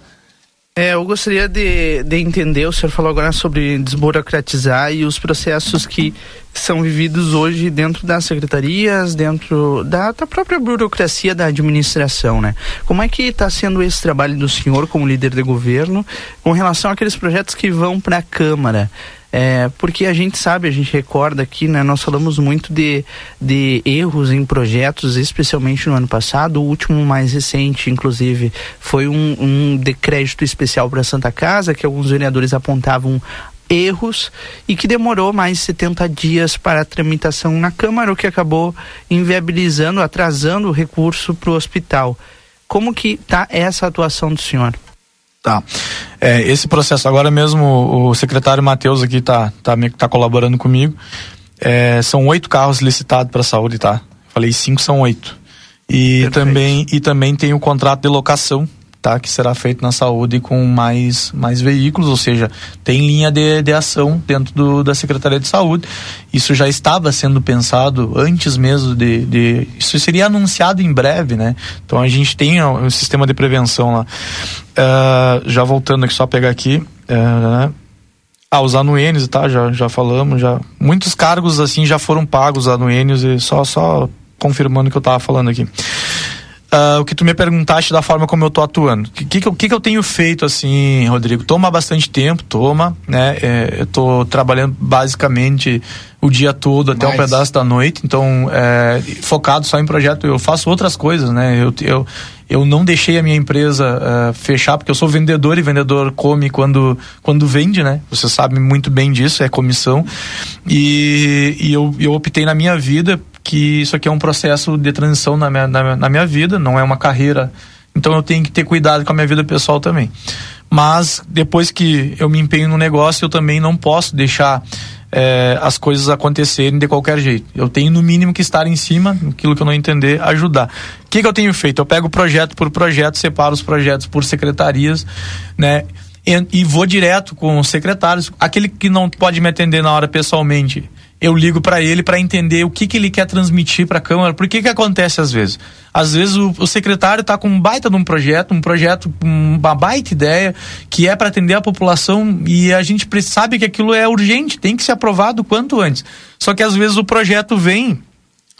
É, eu gostaria de, de entender, o senhor falou agora sobre desburocratizar e os processos que são vividos hoje dentro das secretarias, dentro da, da própria burocracia da administração, né? Como é que está sendo esse trabalho do senhor como líder de governo com relação àqueles projetos que vão para a Câmara? É, porque a gente sabe, a gente recorda aqui, né? Nós falamos muito de, de erros em projetos, especialmente no ano passado. O último mais recente, inclusive, foi um, um decrédito especial para Santa Casa, que alguns vereadores apontavam erros e que demorou mais 70 dias para a tramitação na Câmara, o que acabou inviabilizando, atrasando o recurso para o hospital. Como que está essa atuação do senhor? Tá. É, esse processo, agora mesmo o secretário Matheus aqui tá, tá, tá colaborando comigo. É, são oito carros licitados para a saúde, tá? Falei cinco, são oito. E também, e também tem o contrato de locação tá? Que será feito na saúde com mais, mais veículos, ou seja, tem linha de, de ação dentro do, da Secretaria de Saúde. Isso já estava sendo pensado antes mesmo de, de isso seria anunciado em breve, né? Então a gente tem o, o sistema de prevenção lá. Uh, já voltando aqui, só pegar aqui. Uh, ah, os anuênios, tá? Já, já falamos, já. Muitos cargos assim já foram pagos anuênios e só, só confirmando o que eu estava falando aqui uh, o que tu me perguntaste da forma como eu tô atuando. O que, que, que, que eu tenho feito, assim, Rodrigo? Toma bastante tempo, toma, né? É, eu tô trabalhando basicamente o dia todo até Mas... um pedaço da noite, então é, focado só em projeto. Eu faço outras coisas, né? Eu, eu, eu não deixei a minha empresa uh, fechar, porque eu sou vendedor e vendedor come quando, quando vende, né? Você sabe muito bem disso, é comissão. E, e eu, eu optei na minha vida que isso aqui é um processo de transição na minha, na, na minha vida, não é uma carreira. Então eu tenho que ter cuidado com a minha vida pessoal também. Mas depois que eu me empenho no negócio, eu também não posso deixar é, as coisas acontecerem de qualquer jeito. Eu tenho no mínimo que estar em cima, aquilo que eu não entender, ajudar. O que, que eu tenho feito? Eu pego projeto por projeto, separo os projetos por secretarias, né? E, e vou direto com os secretários. Aquele que não pode me atender na hora pessoalmente, eu ligo para ele para entender o que, que ele quer transmitir para a Câmara. Por que que acontece às vezes? Às vezes o, o secretário está com um baita de um projeto, um projeto, uma baita ideia, que é para atender a população e a gente sabe que aquilo é urgente, tem que ser aprovado quanto antes. Só que às vezes o projeto vem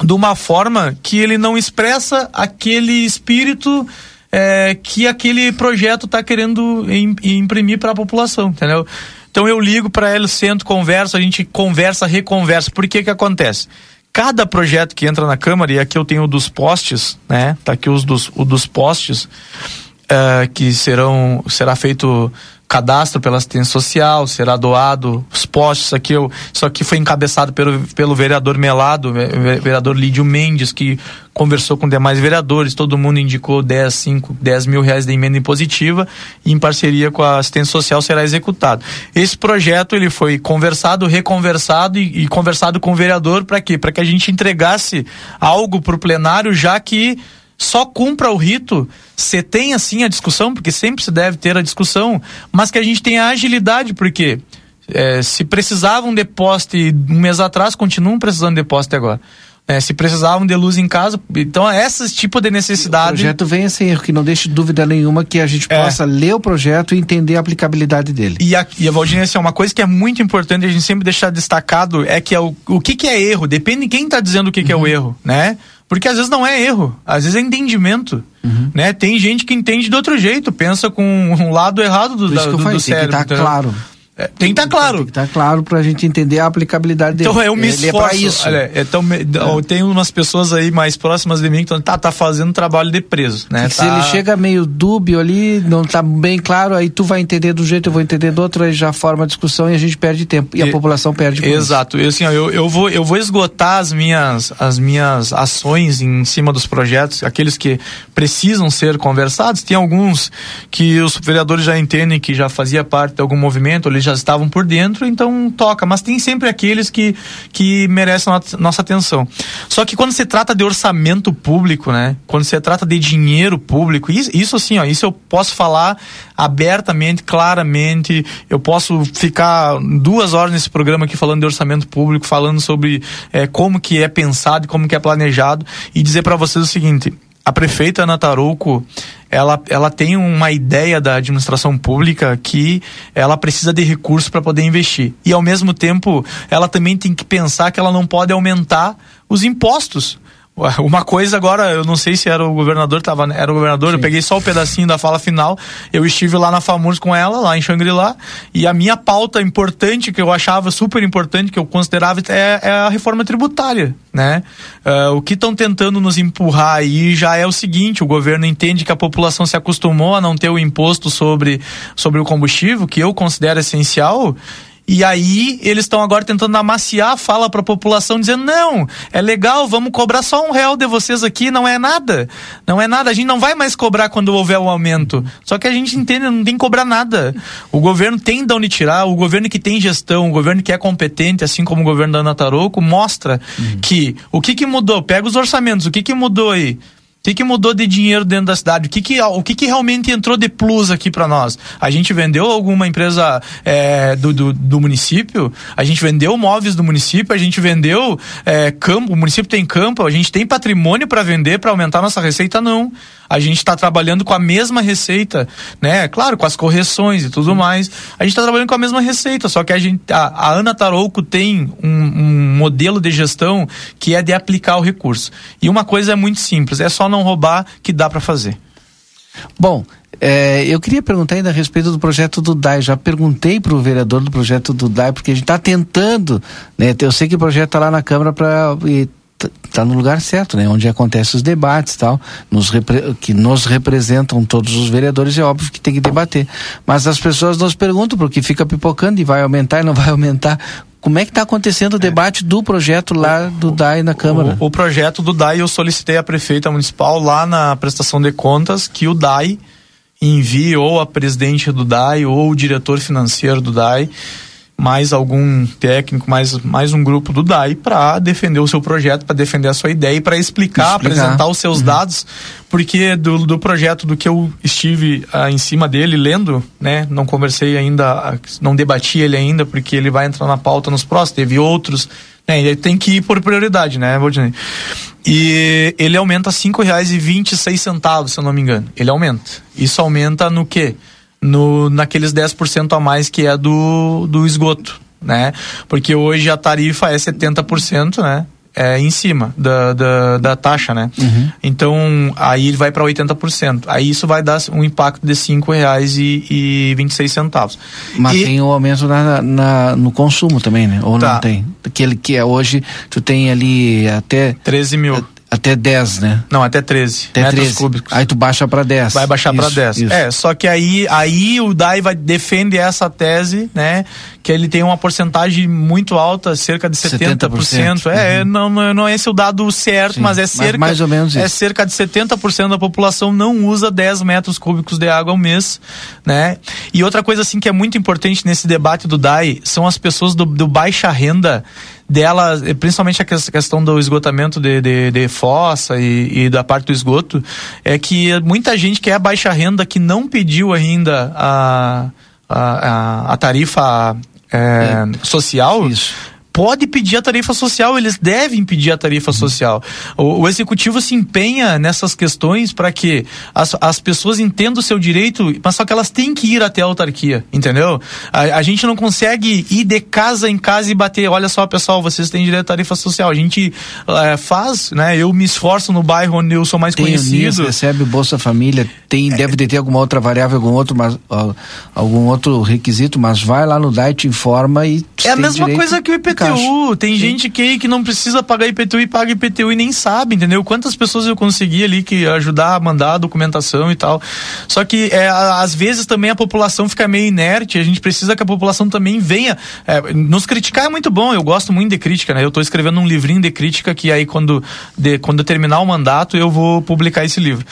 de uma forma que ele não expressa aquele espírito é, que aquele projeto está querendo imprimir para a população, entendeu? Então eu ligo para ele, sento, converso, a gente conversa, reconversa. Por que que acontece? Cada projeto que entra na Câmara, e aqui eu tenho o dos postes, né? Tá aqui os dos, o dos postes, uh, que serão, será feito cadastro pela assistência social, será doado os postes aqui, eu, isso aqui foi encabeçado pelo, pelo vereador Melado, vereador Lídio Mendes, que conversou com demais vereadores, todo mundo indicou 10, 5, 10 mil reais de emenda impositiva e em parceria com a assistência social será executado. Esse projeto ele foi conversado, reconversado e, e conversado com o vereador para quê? Para que a gente entregasse algo para o plenário, já que só cumpra o rito, você tem assim a discussão, porque sempre se deve ter a discussão, mas que a gente tenha agilidade, porque é, se precisavam de poste um mês atrás, continuam precisando de poste agora. É, se precisavam de luz em casa, então esse tipo de necessidade. O projeto vem sem erro, que não deixe dúvida nenhuma que a gente é. possa ler o projeto e entender a aplicabilidade dele. E a, e a Valdinha, assim, uma coisa que é muito importante a gente sempre deixar destacado é que é o, o que, que é erro, depende de quem está dizendo o que, uhum. que é o uhum. erro, né? Porque às vezes não é erro, às vezes é entendimento. Uhum. Né? Tem gente que entende de outro jeito, pensa com um lado errado do, da, do, do cérebro. Tem que tá claro. É, tem que estar claro. Tem que estar claro para a gente entender a aplicabilidade dele. Então eu me Ele esforço. É isso. Olha, então, me- eu tenho umas pessoas aí mais próximas de mim que estão, tá, tá fazendo trabalho de preso, né? Que Se Tá- ele chega meio dúbio ali, não tá bem claro, aí tu vai entender de um jeito, eu vou entender do outro, aí já forma a discussão e a gente perde tempo. E, a população perde isso. Exato. Eu, assim, ó, eu, eu, vou, eu vou esgotar as minhas, as minhas ações em cima dos projetos, aqueles que precisam ser conversados. Tem alguns que os vereadores já entendem que já fazia parte de algum movimento, eles já estavam por dentro, então toca. Mas tem sempre aqueles que, que merecem nossa atenção. Só que quando se trata de orçamento público, né? Quando se trata de dinheiro público, isso, isso assim, ó, isso eu posso falar abertamente, claramente. Eu posso ficar duas horas nesse programa aqui falando de orçamento público, falando sobre eh, como que é pensado, como que é planejado e dizer para vocês o seguinte: a prefeita Ana Tarouco, ela, ela tem uma ideia da administração pública que ela precisa de recursos para poder investir. E ao mesmo tempo, ela também tem que pensar que ela não pode aumentar os impostos. Uma coisa agora, eu não sei se era o governador, tava, era o governador, eu peguei só o pedacinho da fala final. Eu estive lá na FAMURS com ela, lá em Xangri-Lá, e a minha pauta importante, que eu achava super importante, que eu considerava, é, é a reforma tributária, né? Eh, o que estão tentando nos empurrar aí já é o seguinte: o governo entende que a população se acostumou a não ter o imposto sobre, sobre o combustível, que eu considero essencial. E aí eles estão agora tentando amaciar a fala para a população, dizendo não, é legal, vamos cobrar só um real de vocês aqui, não é nada, não é nada. A gente não vai mais cobrar quando houver o aumento. Só que a gente entende, não tem que cobrar nada. O governo tem de onde tirar, o governo que tem gestão, o governo que é competente, assim como o governo da Ana Tarouco, mostra que o que que mudou. Pega os orçamentos, o que que mudou aí? O que, que mudou de dinheiro dentro da cidade? O que, que, o que, que realmente entrou de plus aqui para nós? A gente vendeu alguma empresa é, do, do, do município? A gente vendeu móveis do município? A gente vendeu é, campo? O município tem campo? A gente tem patrimônio para vender para aumentar nossa receita? Não. A gente está trabalhando com a mesma receita, né? Claro, com as correções e tudo mais. A gente está trabalhando com a mesma receita, só que a gente, a, a Ana Tarouco tem um, um modelo de gestão que é de aplicar o recurso. E uma coisa é muito simples, é só não roubar que dá para fazer. Bom, é, eu queria perguntar ainda a respeito do projeto do DAI. Já perguntei para o vereador do projeto do DAI, porque a gente está tentando, né? Eu sei que o projeto está lá na Câmara para está no lugar certo, né? Onde acontecem os debates tal, nos que nos representam todos os vereadores, é óbvio que tem que debater. Mas as pessoas nos perguntam porque fica pipocando e vai aumentar e não vai aumentar. Como é que está acontecendo o debate do projeto lá do DAI na Câmara? O, o projeto do DAI eu solicitei à prefeita municipal lá na prestação de contas que o DAI envie ou a presidente do DAI ou o diretor financeiro do DAI mais algum técnico, mais, mais um grupo do DAI para defender o seu projeto, para defender a sua ideia e para explicar, Explicar. apresentar os seus dados, porque do, do projeto do que eu estive ah, em cima dele lendo, né, não conversei ainda, ah, não debati ele ainda, porque ele vai entrar na pauta nos próximos, teve outros, né, ele tem que ir por prioridade, né, Valdinei? E ele aumenta R$ 5,26, se eu não me engano. Ele aumenta. Isso aumenta no quê? No, naqueles 10% a mais que é do, do esgoto, né? Porque hoje a tarifa é 70%, né? É em cima da, da, da taxa, né? Então, aí ele vai para 80%. Aí isso vai dar um impacto de R$ 5,26. Mas tem o aumento na, na- no consumo também, né? Ou Tá. não tem? Aquele que é hoje, tu tem ali até. 13 mil. Até 10, né? Não, até 13 Até metros 13. cúbicos. Aí tu baixa para 10. Vai baixar para Isso, 10. isso. É, só que aí, aí o DAI vai, defende essa tese, né? Que ele tem uma porcentagem muito alta, cerca de 70%. 70%. É, não, não não é esse o dado certo, Uhum. Sim, mas é mas cerca. mais ou menos É isso. cerca de 70% da população não usa 10 metros cúbicos de água ao mês, né? E outra coisa assim que é muito importante nesse debate do DAI são as pessoas do, do baixa renda dela, principalmente a ques- questão do esgotamento de, de, de fossa e, e da parte do esgoto, é que muita gente que é baixa renda que não pediu ainda a, a, a, a tarifa eh, social pode pedir a tarifa social, eles devem pedir a tarifa social. O, o executivo se empenha nessas questões para que as, as pessoas entendam o seu direito, mas só que elas têm que ir até a autarquia, entendeu? A, a gente não consegue ir de casa em casa e bater, olha só pessoal, vocês têm direito à tarifa social. A gente é, faz, né? Eu me esforço no bairro onde eu sou mais tem conhecido. O NIS, recebe o Bolsa Família, tem, deve de ter alguma outra variável, algum outro, mas, uh, algum outro requisito, mas vai lá no DAI, te informa e É a mesma coisa que o IPTU. Tem Sim. gente que, que não precisa pagar IPTU e paga IPTU e nem sabe, entendeu? Quantas pessoas eu consegui ali que ajudar a mandar a documentação e tal. Só que é, às vezes também a população fica meio inerte, a gente precisa que a população também venha. É, nos criticar é muito bom, eu gosto muito de crítica, né? Eu estou escrevendo um livrinho de crítica que aí quando, de, quando eu terminar o mandato eu vou publicar esse livro.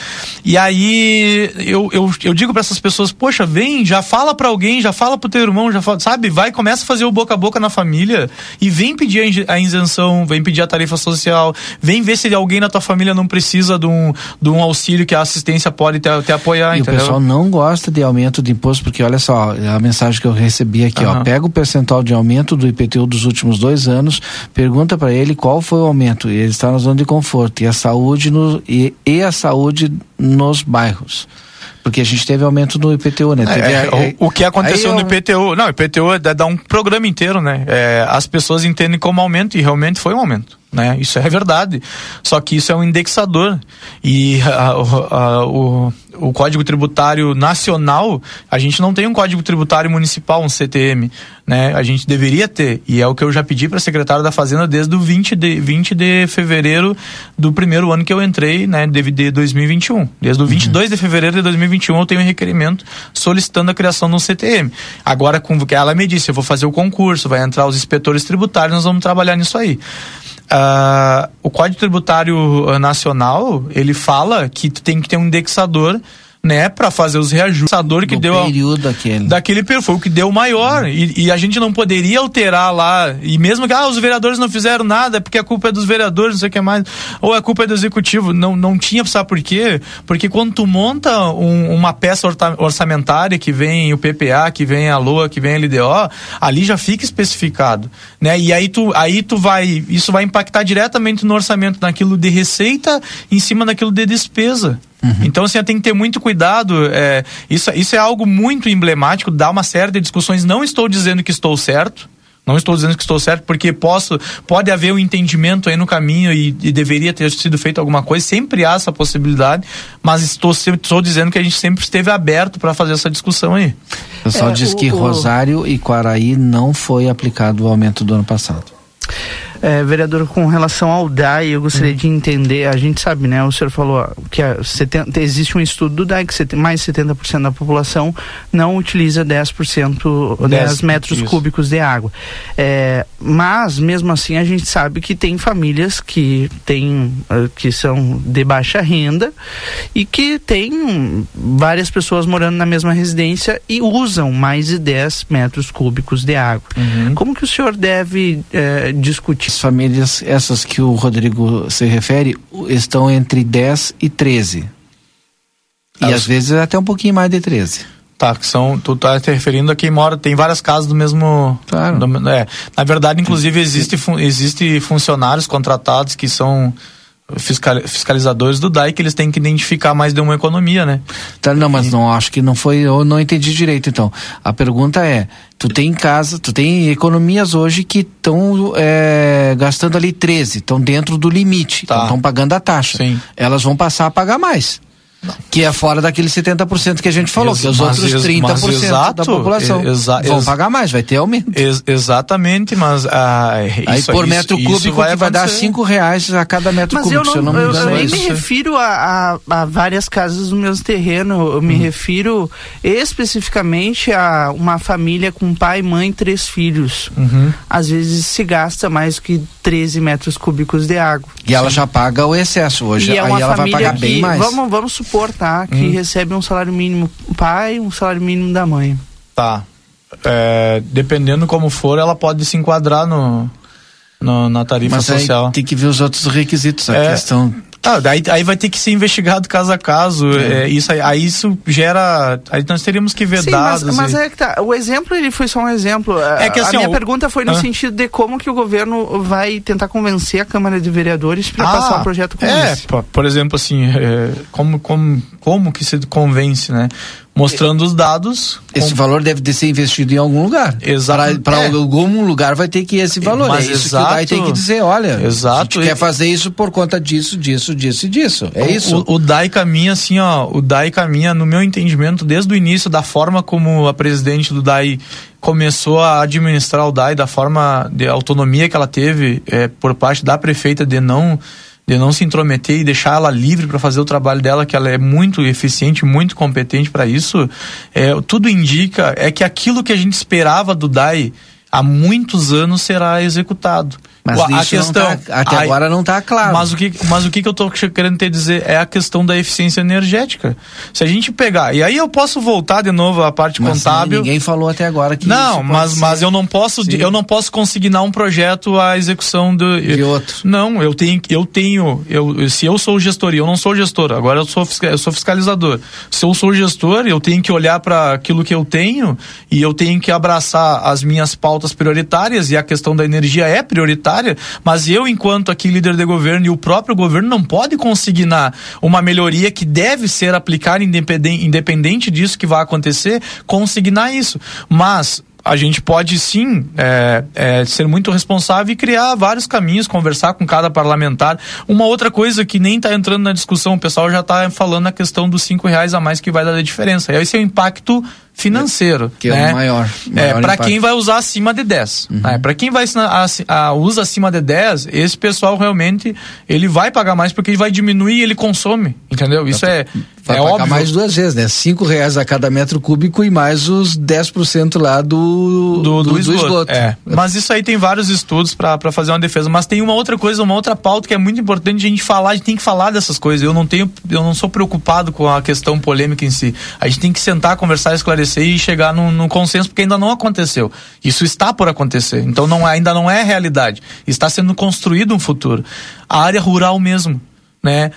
E aí eu, eu, eu digo para essas pessoas, poxa, vem, já fala para alguém, já fala pro teu irmão, já fala, sabe? Vai, começa a fazer o boca a boca na família e vem pedir a isenção, vem pedir a tarifa social, vem ver se alguém na tua família não precisa de um, de um auxílio que a assistência pode te, te apoiar, e entendeu? o pessoal não gosta de aumento de imposto, porque olha só, a mensagem que eu recebi aqui, uhum. ó, pega o percentual de aumento do IPTU dos últimos dois anos, pergunta para ele qual foi o aumento, e ele está na zona de conforto, e a saúde no, e, e a saúde nos bairros. Porque a gente teve aumento no IPTU, né? É, a, o, o, que aconteceu no IPTU? Não, o IPTU é dar um programa inteiro, né? É, as pessoas entendem como aumento e realmente foi um aumento. Né? Isso é verdade. Só que isso é um indexador. E a, a, o, o Código Tributário Nacional, a gente não tem um Código Tributário Municipal, um CTM. Né? A gente deveria ter. E é o que eu já pedi para a secretária da Fazenda desde o 20 de, 20 de fevereiro do primeiro ano que eu entrei, né? de, de 2021. Desde o 22 uhum. de fevereiro de 2021 eu tenho um requerimento solicitando a criação de um CTM. Agora, com ela me disse, eu vou fazer o concurso, vai entrar os inspetores tributários, nós vamos trabalhar nisso aí. Uh, o Código Tributário Nacional, ele fala que tu tem que ter um indexador né, para fazer os reajustes. que Do deu período aquele. daquele período foi o que deu maior e, e, a gente não poderia alterar lá e mesmo que ah, os vereadores não fizeram nada é porque a culpa é dos vereadores, não sei o que mais, ou a culpa é do executivo, não não tinha, sabe por quê? Porque quando tu monta um, uma peça orçamentária que vem o PPA, que vem a LOA, que vem a LDO, ali já fica especificado, né? E aí tu aí tu vai, isso vai impactar diretamente no orçamento naquilo de receita em cima daquilo de despesa. Uhum. Então, assim, tem que ter muito cuidado. É, isso, isso é algo muito emblemático, dá uma série de discussões. Não estou dizendo que estou certo. Não estou dizendo que estou certo, porque posso, pode haver um entendimento aí no caminho e, e deveria ter sido feito alguma coisa. Sempre há essa possibilidade, mas estou, estou dizendo que a gente sempre esteve aberto para fazer essa discussão aí. O pessoal é, diz o, que Rosário e Quaraí não foi aplicado o aumento do ano passado. É, vereador, com relação ao DAI, eu gostaria hum. de entender, a gente sabe, né, o senhor falou que a 70, existe um estudo do DAI que mais de 70% da população não utiliza 10%, 10, 10 metros isso. cúbicos de água. É, mas, mesmo assim, a gente sabe que tem famílias que, tem, eh, que são de baixa renda e que tem várias pessoas morando na mesma residência e usam mais de 10 metros cúbicos de água. Uhum. Como que o senhor deve é, discutir as famílias, essas que o Rodrigo se refere, estão entre 10 e 13. E As... às vezes até um pouquinho mais de 13. Tá, que são, tu tá te referindo a quem mora, tem várias casas do mesmo. Claro. Do, é, na verdade, inclusive, existe, existe funcionários contratados que são fiscal, fiscalizadores do DAI que eles têm que identificar mais de uma economia, né? Tá, não, mas não acho que não foi, eu não entendi direito então. A pergunta é, tu tem casa, tu tem economias hoje que estão é, gastando ali 13, estão dentro do limite, estão tá. pagando a taxa. Sim. Elas vão passar a pagar mais. Que é fora daqueles 70% que a gente falou, ex que os outros 30% exato, da população exa vão pagar mais, vai ter aumento. Ex exatamente, mas ah, Aí por metro isso, cúbico isso vai, vai dar 5 reais a cada metro mas cúbico. Eu, não, não eu, eu nem me refiro a, a, a, várias casas do meu terreno, eu me hum. refiro especificamente a uma família com pai, mãe, três filhos. Uhum. Às vezes se gasta mais que 13 metros cúbicos de água. E ela já paga o excesso hoje, e é aí ela vai pagar que, bem mais. Vamos, vamos supor, tá? Que hum. recebe um salário mínimo pai, um salário mínimo da mãe. Tá. É, dependendo como for, ela pode se enquadrar no, no na tarifa Mas social. tem que ver os outros requisitos, a é, questão Ah, daí, aí vai ter que ser investigado caso a caso. É. isso aí, aí isso gera. Aí nós teríamos que ver Sim, dados. mas, mas e- é que tá. O exemplo ele foi só um exemplo. É que a assim, minha ó, pergunta foi no Ah. sentido de como que o governo vai tentar convencer a Câmara de Vereadores para Ah, passar um projeto como é, esse. po- por exemplo, assim, é, como, como, como que se convence, né? Mostrando os dados. Esse com- valor deve de ser investido em algum lugar. Exato. Para É. algum lugar vai ter que ir esse valor. Mas é isso que o DAI exato. tem que dizer, olha, Exato. a gente quer fazer isso por conta disso, disso, disso e disso. É O- isso. O, o DAI caminha assim, ó. O DAI caminha, no meu entendimento, desde o início, da forma como a presidente do DAI começou a administrar o DAI, da forma de autonomia que ela teve eh, por parte da prefeita de não de não se intrometer e deixar ela livre para fazer o trabalho dela, que ela é muito eficiente, muito competente para isso, é, tudo indica é que aquilo que a gente esperava do DAI há muitos anos será executado. Mas a não questão tá- até agora não está claro. Mas o que, mas o que, que eu che- querendo te dizer é a questão da eficiência energética. Se a gente pegar, e aí eu posso voltar de novo à parte Mas contábil. ninguém falou até agora que Não, mas, ser. mas eu não posso Sim. eu não posso consignar um projeto à execução do, De outro. Não, eu tenho eu tenho eu se eu sou gestor e eu não sou gestor, agora eu sou eu sou fiscalizador. Se eu sou gestor, eu tenho que olhar para aquilo que eu tenho e eu tenho que abraçar as minhas pautas prioritárias e a questão da energia é prioritária, mas eu enquanto aqui líder de governo e o próprio governo não pode consignar uma melhoria que deve ser aplicada independente, independente disso que vai acontecer, consignar isso. Mas a gente pode sim é, é, ser muito responsável e criar vários caminhos, conversar com cada parlamentar. Uma outra coisa que nem está entrando na discussão, o pessoal já está falando na questão dos cinco reais a mais que vai dar a diferença. Esse é o impacto financeiro. Que é o né? maior- É, maior para quem vai usar acima de 10. né? Para quem vai assi- a- usa acima de 10, esse pessoal realmente ele vai pagar mais porque ele vai diminuir e ele consome. Entendeu? Isso é, Vai é pagar óbvio. mais duas vezes, né? Cinco reais a cada metro cúbico e mais os 10% lá do, do, do, esgoto. esgoto. É. Mas isso aí tem vários estudos para fazer uma defesa. Mas tem uma outra coisa, uma outra pauta que é muito importante a gente falar, a gente tem que falar dessas coisas. Eu não tenho, eu não sou preocupado com a questão polêmica em si. A gente tem que sentar, conversar, esclarecer e chegar num, num consenso, porque ainda não aconteceu. Isso está por acontecer. Então não, é- ainda não é realidade. Está sendo construído um futuro. A área rural mesmo, né?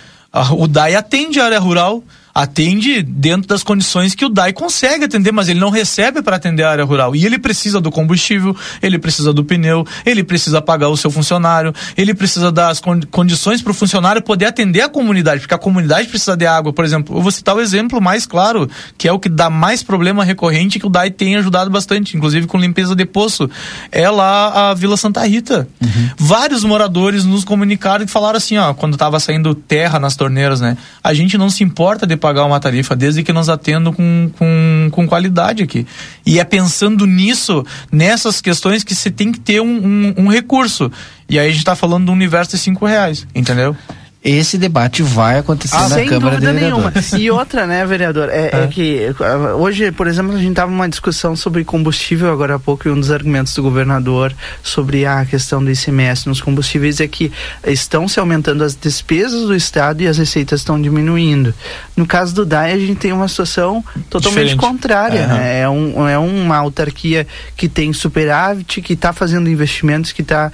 O DAI atende a área rural, atende dentro das condições que o DAI consegue atender, mas ele não recebe para atender a área rural. E ele precisa do combustível, ele precisa do pneu, ele precisa pagar o seu funcionário, ele precisa das con- condições para o funcionário poder atender a comunidade, porque a comunidade precisa de água. Por exemplo, eu vou citar o exemplo mais claro, que é o que dá mais problema recorrente, que o DAI tem ajudado bastante, inclusive com limpeza de poço. É lá a Vila Santa Rita. Vários moradores nos comunicaram e falaram assim, ó, quando estava saindo terra nas torneiras, né? A gente não se importa de pagar uma tarifa desde que nos atendam com, com, com qualidade aqui. E é pensando nisso, nessas questões, que você tem que ter um, um, um recurso. E aí a gente está falando do universo de cinco reais, entendeu? Esse debate vai acontecer na Ah, Sem Câmara de dúvida nenhuma. Vereadores. E outra, né, vereador, é, é que ah, hoje, por exemplo, a gente estava numa discussão sobre combustível agora há pouco e um dos argumentos do governador sobre a questão do ICMS nos combustíveis é que estão se aumentando as despesas do Estado e as receitas estão diminuindo. No caso do DAE, a gente tem uma situação totalmente Diferente. contrária. Aham. né? É, um, é uma autarquia que tem superávit, que está fazendo investimentos, que está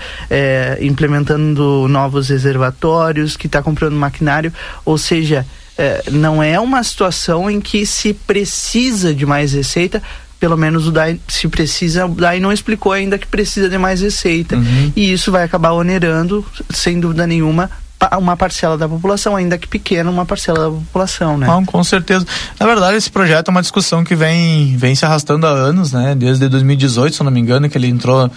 implementando novos reservatórios, que está comprando maquinário, ou seja, eh, não é uma situação em que se precisa de mais receita. Pelo menos o DAI, se precisa, o DAI não explicou ainda que precisa de mais receita. E isso vai acabar onerando, sem dúvida nenhuma, uma parcela da população, ainda que pequena, uma parcela da população, né? Não, com certeza. Na verdade, esse projeto é uma discussão que vem, vem se arrastando há anos, né? Desde 2018, se eu não me engano, que ele entrou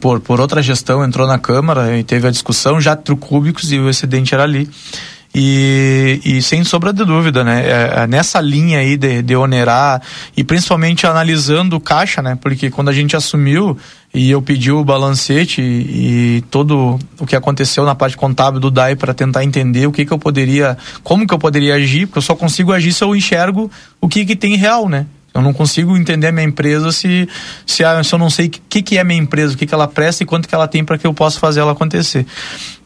por, por outra gestão, entrou na Câmara e teve a discussão já tricúbicos e o excedente era ali. E, e sem sombra de dúvida, né? É, é nessa linha aí de, de onerar e principalmente analisando o caixa, né? Porque quando a gente assumiu e eu pedi o balancete e, e todo o que aconteceu na parte contábil do DAI para tentar entender o que que eu poderia, como que eu poderia agir, porque eu só consigo agir se eu enxergo o que que tem real, né? Eu não consigo entender a minha empresa se, se, se eu não sei o que, que é minha empresa, o que, que ela presta e quanto que ela tem para que eu possa fazer ela acontecer.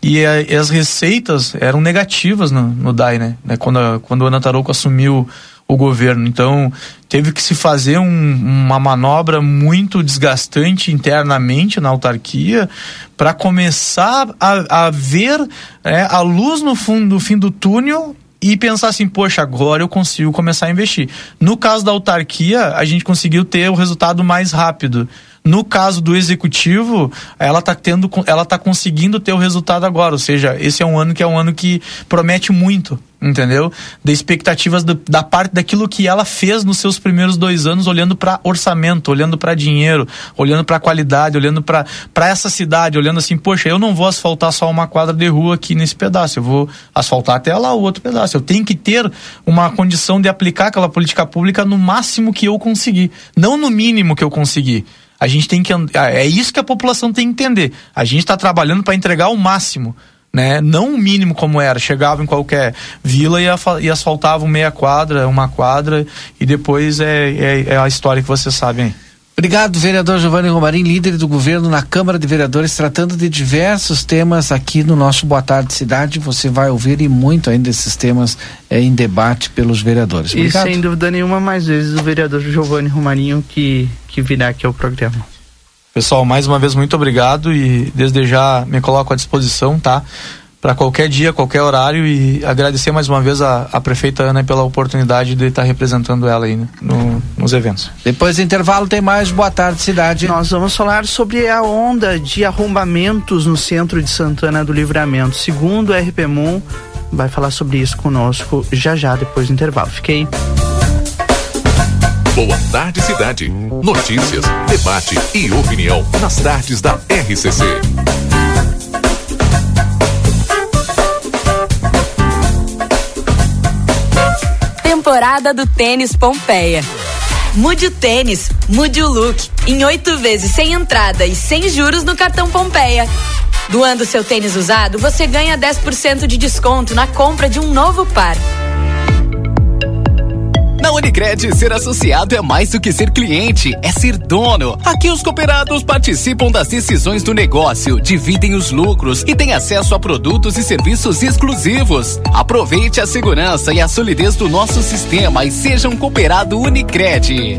E, a- e as receitas eram negativas no, no DAI, né? Né, Quando, a- quando o Ana Tarouco assumiu o governo. Então, teve que se fazer um, uma manobra muito desgastante internamente na autarquia para começar a, a ver é, a luz no fundo do fim do túnel e pensar assim, poxa, agora eu consigo começar a investir. No caso da autarquia, a gente conseguiu ter o resultado mais rápido. No caso do executivo, ela está tendo, ela tá conseguindo ter o resultado agora. Ou seja, esse é um ano que é um ano que promete muito, entendeu? De expectativas do, da parte daquilo que ela fez nos seus primeiros dois anos, olhando para orçamento, olhando para dinheiro, olhando para qualidade, olhando para essa cidade, olhando assim, poxa, eu não vou asfaltar só uma quadra de rua aqui nesse pedaço, eu vou asfaltar até lá o outro pedaço. Eu tenho que ter uma condição de aplicar aquela política pública no máximo que eu conseguir, não no mínimo que eu conseguir. A gente tem que. É isso que a população tem que entender. A gente está trabalhando para entregar o máximo. Né? Não o mínimo como era. Chegava em qualquer vila e, e asfaltavam meia quadra, uma quadra, e depois é, é, é a história que vocês sabem. Obrigado, vereador Giovanni Romarim, líder do governo na Câmara de Vereadores, tratando de diversos temas aqui no nosso Boa Tarde Cidade. Você vai ouvir e muito ainda esses temas é, em debate pelos vereadores. Obrigado. E sem dúvida nenhuma, mais vezes o vereador Giovanni Romarinho que, que virá aqui ao programa. Pessoal, mais uma vez muito obrigado e desde já me coloco à disposição, tá? para qualquer dia, qualquer horário e agradecer mais uma vez a, a prefeita Ana pela oportunidade de estar representando ela aí no, nos eventos. Depois do intervalo tem mais Boa Tarde Cidade. Nós vamos falar sobre a onda de arrombamentos no centro de Santana do Livramento. Segundo o RPMUN, vai falar sobre isso conosco já já depois do intervalo. Fiquei. Boa Tarde Cidade. Notícias, debate e opinião nas tardes da RCC. temporada do Tênis Pompeia. Mude o tênis, mude o look. Em oito vezes sem entrada e sem juros no cartão Pompeia. Doando seu tênis usado, você ganha 10% de desconto na compra de um novo par. Na Unicred, ser associado é mais do que ser cliente, é ser dono. Aqui os cooperados participam das decisões do negócio, dividem os lucros e têm acesso a produtos e serviços exclusivos. Aproveite a segurança e a solidez do nosso sistema e seja um cooperado Unicred.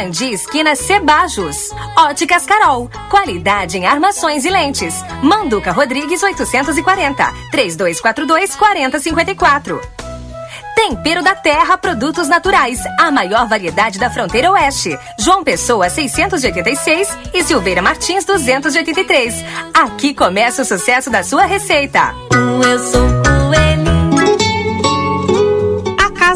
Sarandi, esquina Cebajos. Óticas Carol, qualidade em armações e lentes. Manduca Rodrigues 840, 3242 4054. Tempero da Terra Produtos Naturais, a maior variedade da fronteira oeste. João Pessoa 686 e Silveira Martins 283. Aqui começa o sucesso da sua receita. Eu sou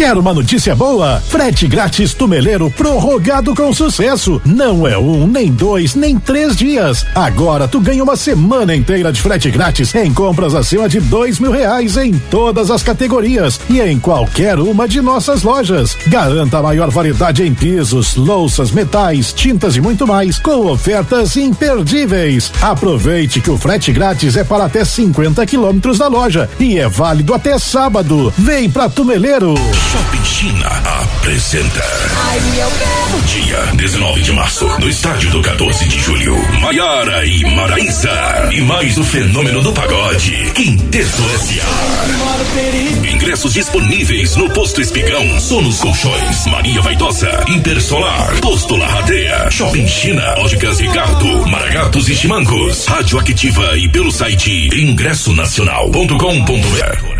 Quer uma notícia boa? Frete grátis Tumeleiro prorrogado com sucesso. Não é um, nem dois, nem três dias. Agora tu ganha uma semana inteira de frete grátis em compras acima de dois mil reais em todas as categorias e em qualquer uma de nossas lojas. Garanta a maior variedade em pisos, louças, metais, tintas e muito mais, com ofertas imperdíveis. Aproveite que o frete grátis é para até 50 quilômetros da loja e é válido até sábado. Vem pra Tumeleiro. Shopping China apresenta. Dia 19 de março, no estádio do 14 de julho. Maiara e Maraísa. E mais o fenômeno do pagode. Quinteto S.A. Ingressos disponíveis no Posto Espigão, Sonos Colchões, Maria Vaidosa, Intersolar, Posto Larradeia, Shopping China, Óticas Ricardo, Maragatos e Chimancos, Rádio Activa e pelo site ingressonacional.com.br.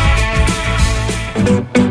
Thank you.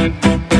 Thank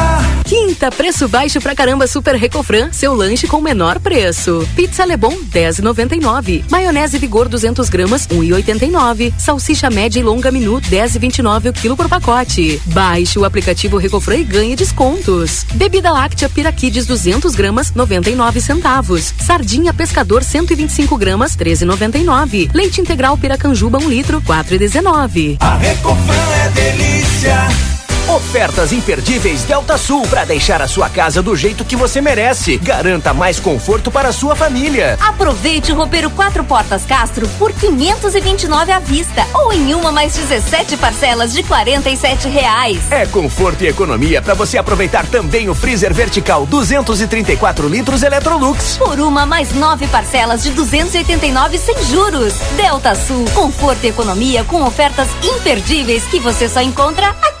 Quinta, preço baixo pra caramba Super Recofran, seu lanche com menor preço. Pizza Lebon 10,99. Maionese Vigor 200 gramas 1,89. Salsicha média e longa menu 10,29 o quilo por pacote. Baixe o aplicativo Recofran e ganhe descontos. Bebida láctea Piraquides 200 gramas 99 centavos. Sardinha Pescador 125 gramas 13,99. Leite integral Piracanjuba 1 litro 4,19. A Recofran é delícia. Ofertas imperdíveis Delta Sul para deixar a sua casa do jeito que você merece. Garanta mais conforto para a sua família. Aproveite o roupeiro quatro portas Castro por 529 à vista ou em uma mais 17 parcelas de 47 reais. É conforto e economia para você aproveitar também o freezer vertical 234 litros Electrolux. Por uma mais nove parcelas de 289 sem juros. Delta Sul, conforto e economia com ofertas imperdíveis que você só encontra aqui.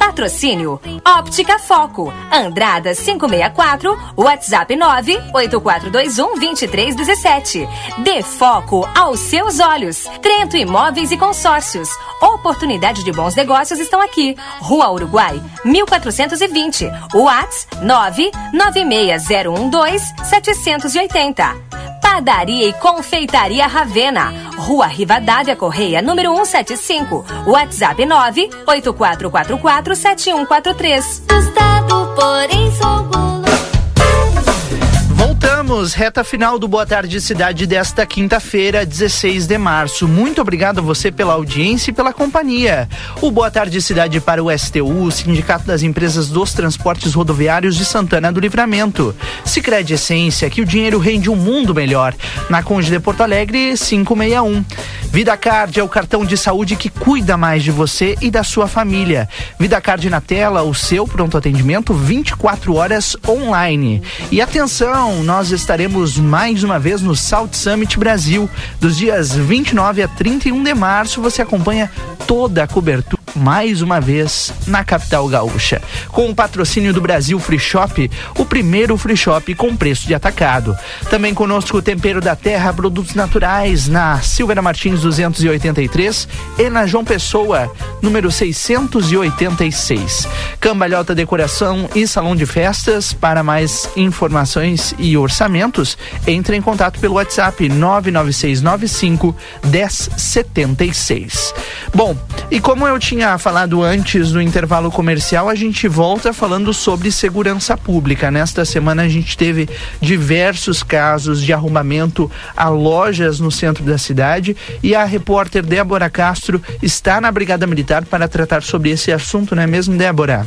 Patrocínio Óptica Foco, Andrada 564, WhatsApp 984212317. Dê foco aos seus olhos. Trento Imóveis e Consórcios. Oportunidade de bons negócios estão aqui. Rua Uruguai, 1420. WhatsApp 996012780. 780. Padaria e Confeitaria Ravena, Rua Rivadavia Correia, número 175. WhatsApp 984447143. Assustado, porém sou Voltamos, reta final do Boa Tarde Cidade desta quinta-feira, 16 de março. Muito obrigado a você pela audiência e pela companhia. O Boa Tarde Cidade para o STU, Sindicato das Empresas dos Transportes Rodoviários de Santana do Livramento. Sicredi Essência, que o dinheiro rende um mundo melhor. Na Conde de Porto Alegre, 561. Vida Card é o cartão de saúde que cuida mais de você e da sua família. Vida Card na tela, o seu pronto atendimento 24 horas online. E atenção, nós estaremos mais uma vez no South Summit Brasil. Dos dias 29 a 31 de março, você acompanha toda a cobertura mais uma vez na capital gaúcha. Com o patrocínio do Brasil Free Shop, o primeiro free shop com preço de atacado. Também conosco o Tempero da Terra, produtos naturais na Silveira Martins 283 e na João Pessoa, número 686. Cambalhota Decoração e Salão de Festas. Para mais informações e orçamentos, entre em contato pelo WhatsApp 99695 1076. Bom, e como eu tinha falado antes do intervalo comercial, a gente volta falando sobre segurança pública. Nesta semana a gente teve diversos casos de arrombamento a lojas no centro da cidade e a repórter Débora Castro está na Brigada Militar para tratar sobre esse assunto, não é mesmo, Débora?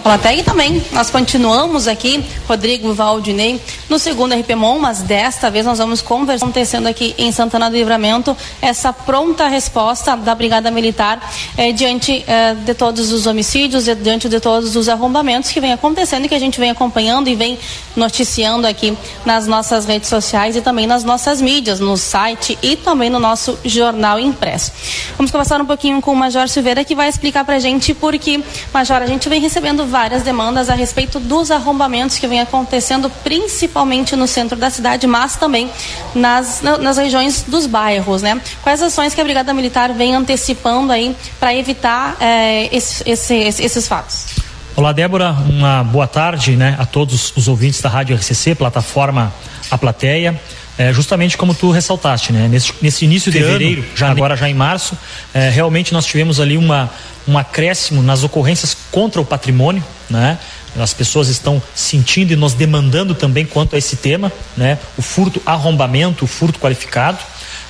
Para a plateia e também nós continuamos aqui, Rodrigo Valdinei, no segundo RPMON, mas desta vez nós vamos conversar acontecendo aqui em Santana do Livramento essa pronta resposta da Brigada Militar eh, diante eh, de todos os homicídios, diante de todos os arrombamentos que vem acontecendo e que a gente vem acompanhando e vem noticiando aqui nas nossas redes sociais e também nas nossas mídias, no site e também no nosso jornal impresso. Vamos conversar um pouquinho com o Major Silveira que vai explicar para a gente por que, Major, a gente vem recebendo várias demandas a respeito dos arrombamentos que vem acontecendo, principalmente no centro da cidade, mas também nas, nas regiões dos bairros, né? Quais ações que a Brigada Militar vem antecipando aí para evitar é, esse, esse, esses fatos? Olá, Débora. Uma boa tarde né, a todos os ouvintes da Rádio RCC, plataforma A Plateia. É, justamente como tu ressaltaste, né? Nesse, nesse início de fevereiro, já, agora já em março, é, realmente nós tivemos ali uma, um acréscimo nas ocorrências contra o patrimônio, né? As pessoas estão sentindo e nos demandando também quanto a esse tema, né? O furto arrombamento, o furto qualificado.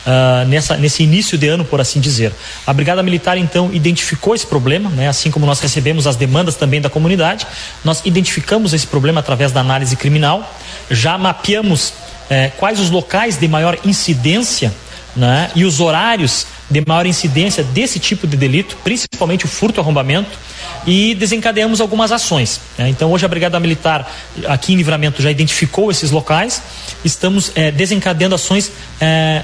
Uh, nessa, nesse início de ano, por assim dizer. A Brigada Militar, então, identificou esse problema, né? assim como nós recebemos as demandas também da comunidade, nós identificamos esse problema através da análise criminal, já mapeamos eh, quais os locais de maior incidência né? e os horários de maior incidência desse tipo de delito, principalmente o furto arrombamento, e desencadeamos algumas ações. Né? Então, hoje a Brigada Militar aqui em Livramento já identificou esses locais, estamos é, desencadeando ações é,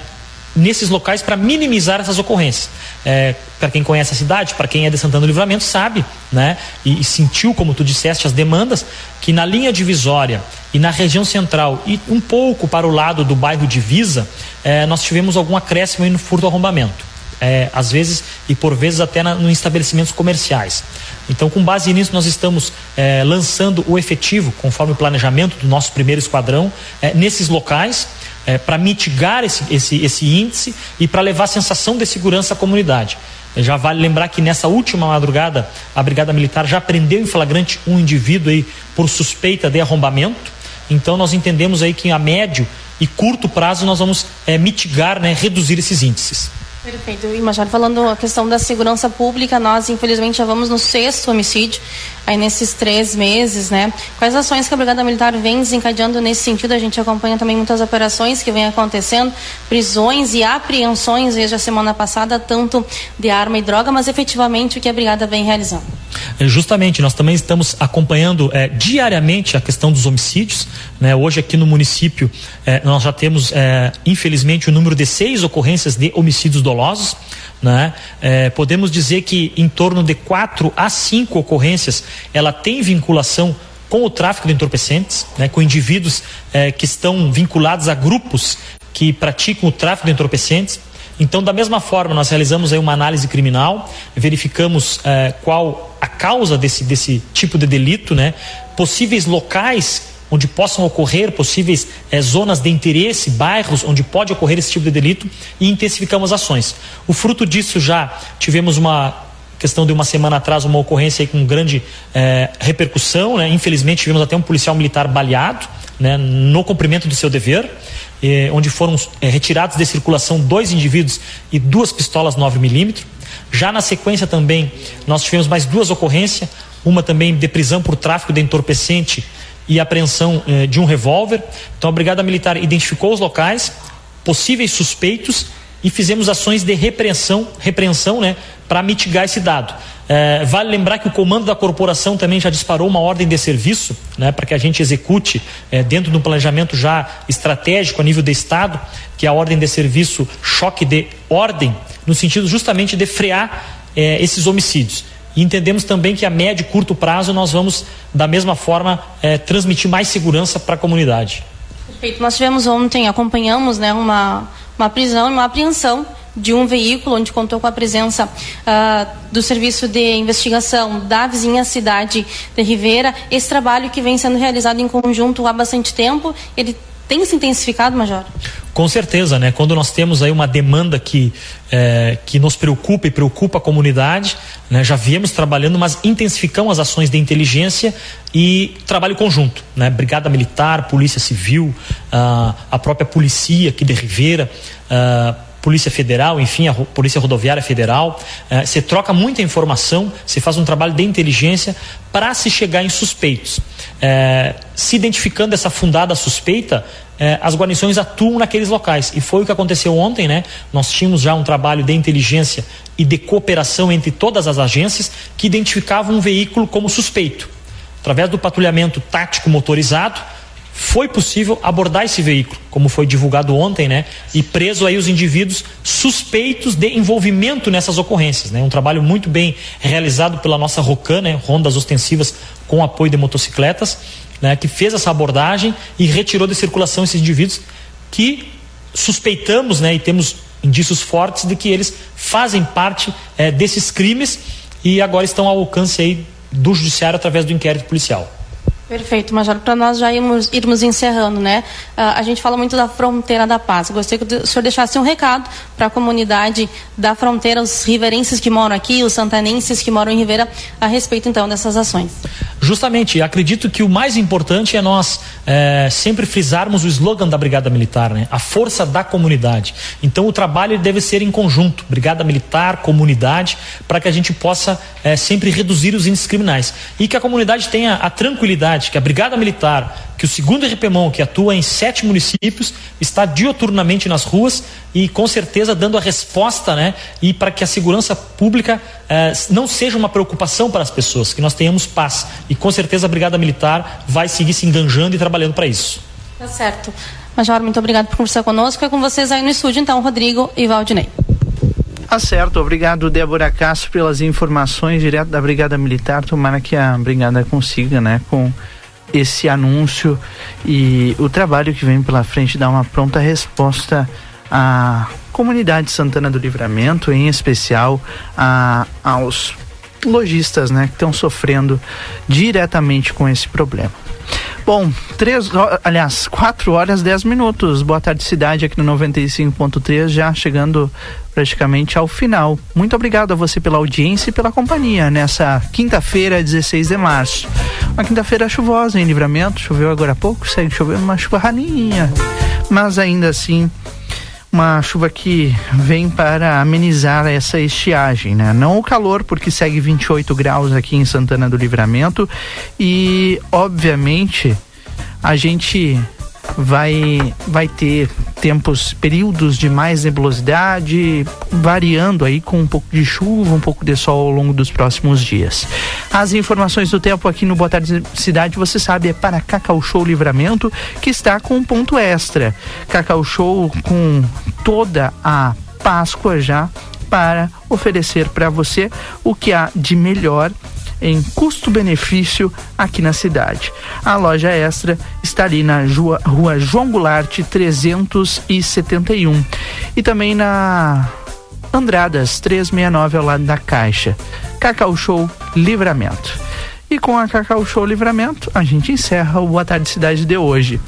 nesses locais para minimizar essas ocorrências. É, para quem conhece a cidade, para quem é de Santana do Livramento, sabe, né? E, e, sentiu, como tu disseste, as demandas, que na linha divisória e na região central e um pouco para o lado do bairro Divisa, é, nós tivemos algum acréscimo no furto arrombamento é, às vezes e por vezes até em estabelecimentos comerciais. Então, com base nisso, nós estamos é, lançando o efetivo, conforme o planejamento do nosso primeiro esquadrão, é, nesses locais, é, para mitigar esse, esse, esse índice e para levar a sensação de segurança à comunidade. Já vale lembrar que nessa última madrugada, a Brigada Militar já prendeu em flagrante um indivíduo aí por suspeita de arrombamento. Então nós entendemos aí que a médio e curto prazo nós vamos é, mitigar, né, reduzir esses índices. Perfeito. E Major, falando a questão da segurança pública, nós infelizmente já vamos no sexto homicídio aí nesses três meses, né? Quais ações que a Brigada Militar vem desencadeando nesse sentido? A gente acompanha também muitas operações que vêm acontecendo, prisões e apreensões desde a semana passada, tanto de arma e droga, mas efetivamente o que a Brigada vem realizando. É, justamente, nós também estamos acompanhando é, diariamente a questão dos homicídios. Né? Hoje aqui no município é, nós já temos, é, infelizmente, o número de seis ocorrências de homicídios dolosos. Né? É, podemos dizer que em torno de quatro a cinco ocorrências ela tem vinculação com o tráfico de entorpecentes, né? com indivíduos é, que estão vinculados a grupos que praticam o tráfico de entorpecentes. Então, da mesma forma, nós realizamos aí uma análise criminal, verificamos é, qual a causa desse, desse tipo de delito, né? possíveis locais onde possam ocorrer possíveis eh, zonas de interesse, bairros onde pode ocorrer esse tipo de delito e intensificamos ações. O fruto disso já tivemos uma questão de uma semana atrás uma ocorrência com grande eh, repercussão, né? infelizmente tivemos até um policial militar baleado né? no cumprimento do seu dever. Eh, onde foram retirados de circulação dois indivíduos e duas pistolas 9mm. Já na sequência também, nós tivemos mais duas ocorrências, uma também de prisão por tráfico de entorpecente e apreensão eh, de um revólver. Então a Brigada Militar identificou os locais, possíveis suspeitos e fizemos ações de repreensão, repreensão né, para mitigar esse dado. É, vale lembrar que o comando da corporação também já disparou uma ordem de serviço né, para que a gente execute é, dentro de um planejamento já estratégico a nível de Estado, que é a ordem de serviço choque de ordem, no sentido justamente de frear é, esses homicídios. E entendemos também que a médio e curto prazo nós vamos, da mesma forma, é, transmitir mais segurança para a comunidade. Perfeito. Nós tivemos ontem, acompanhamos né, uma, uma prisão e uma apreensão de um veículo onde contou com a presença uh, do serviço de investigação da vizinha cidade de Ribeira. Esse trabalho que vem sendo realizado em conjunto há bastante tempo, ele tem se intensificado, Major? Com certeza, né? Quando nós temos aí uma demanda que, é, que nos preocupa e preocupa a comunidade, né? já viemos trabalhando, mas intensificamos as ações de inteligência e trabalho conjunto, né? Brigada Militar, Polícia Civil, uh, a própria polícia aqui de Ribeira, uh, Polícia Federal, enfim, a Polícia Rodoviária Federal. Eh, você troca muita informação, você faz um trabalho de inteligência para se chegar em suspeitos. Eh, se identificando essa fundada suspeita, eh, as guarnições atuam naqueles locais. E foi o que aconteceu ontem, né? Nós tínhamos já um trabalho de inteligência e de cooperação entre todas as agências que identificavam um veículo como suspeito. Através do patrulhamento tático motorizado, foi possível abordar esse veículo, como foi divulgado ontem, né? E preso aí os indivíduos suspeitos de envolvimento nessas ocorrências, né? Um trabalho muito bem realizado pela nossa ROCAN, né? Rondas ostensivas com apoio de motocicletas, né? Que fez essa abordagem e retirou de circulação esses indivíduos que suspeitamos, né? E temos indícios fortes de que eles fazem parte é, desses crimes e agora estão ao alcance aí do judiciário através do inquérito policial. Perfeito, Major. Para nós já irmos, irmos encerrando, né? Uh, a gente fala muito da fronteira da paz. Gostaria que o senhor deixasse um recado para a comunidade da fronteira, os riverenses que moram aqui, os santanenses que moram em Ribeira, a respeito então dessas ações. Justamente, acredito que o mais importante é nós é, sempre frisarmos o slogan da Brigada Militar, né? A força da comunidade. Então o trabalho deve ser em conjunto, Brigada Militar, comunidade, para que a gente possa é, sempre reduzir os índices criminais e que a comunidade tenha a tranquilidade que a Brigada Militar, que o segundo RPMON, que atua em sete municípios, está dioturnamente nas ruas e com certeza dando a resposta, né? E para que a segurança pública eh, não seja uma preocupação para as pessoas, que nós tenhamos paz. E com certeza a Brigada Militar vai seguir se enganjando e trabalhando para isso. Tá certo. Major, muito obrigado por conversar conosco. É com vocês aí no estúdio, então, Rodrigo e Valdinei. Tá certo, obrigado Débora Castro pelas informações direto da Brigada Militar. Tomara que a Brigada consiga, né, com esse anúncio e o trabalho que vem pela frente dar uma pronta resposta à comunidade Santana do Livramento, em especial a, aos lojistas, né, que estão sofrendo diretamente com esse problema. Bom, três, aliás, 4 horas 10 minutos. Boa tarde, cidade, aqui no 95.3, já chegando praticamente ao final. Muito obrigado a você pela audiência e pela companhia nessa quinta-feira, 16 de março. Uma quinta-feira chuvosa em livramento, choveu agora há pouco, segue chovendo uma chuva raninha, mas ainda assim uma chuva que vem para amenizar essa estiagem, né? Não o calor, porque segue 28 graus aqui em Santana do Livramento e, obviamente, a gente vai vai ter tempos, períodos de mais nebulosidade, variando aí com um pouco de chuva, um pouco de sol ao longo dos próximos dias. As informações do tempo aqui no Boa Tarde Cidade, você sabe, é para Cacau Show Livramento, que está com um ponto extra. Cacau Show com toda a Páscoa já para oferecer para você o que há de melhor em custo-benefício aqui na cidade. A loja extra está ali na rua João Goulart 371 e também na Andradas 369 ao lado da Caixa. Cacau Show Livramento. E com a Cacau Show Livramento, a gente encerra o Boa Tarde Cidade de hoje.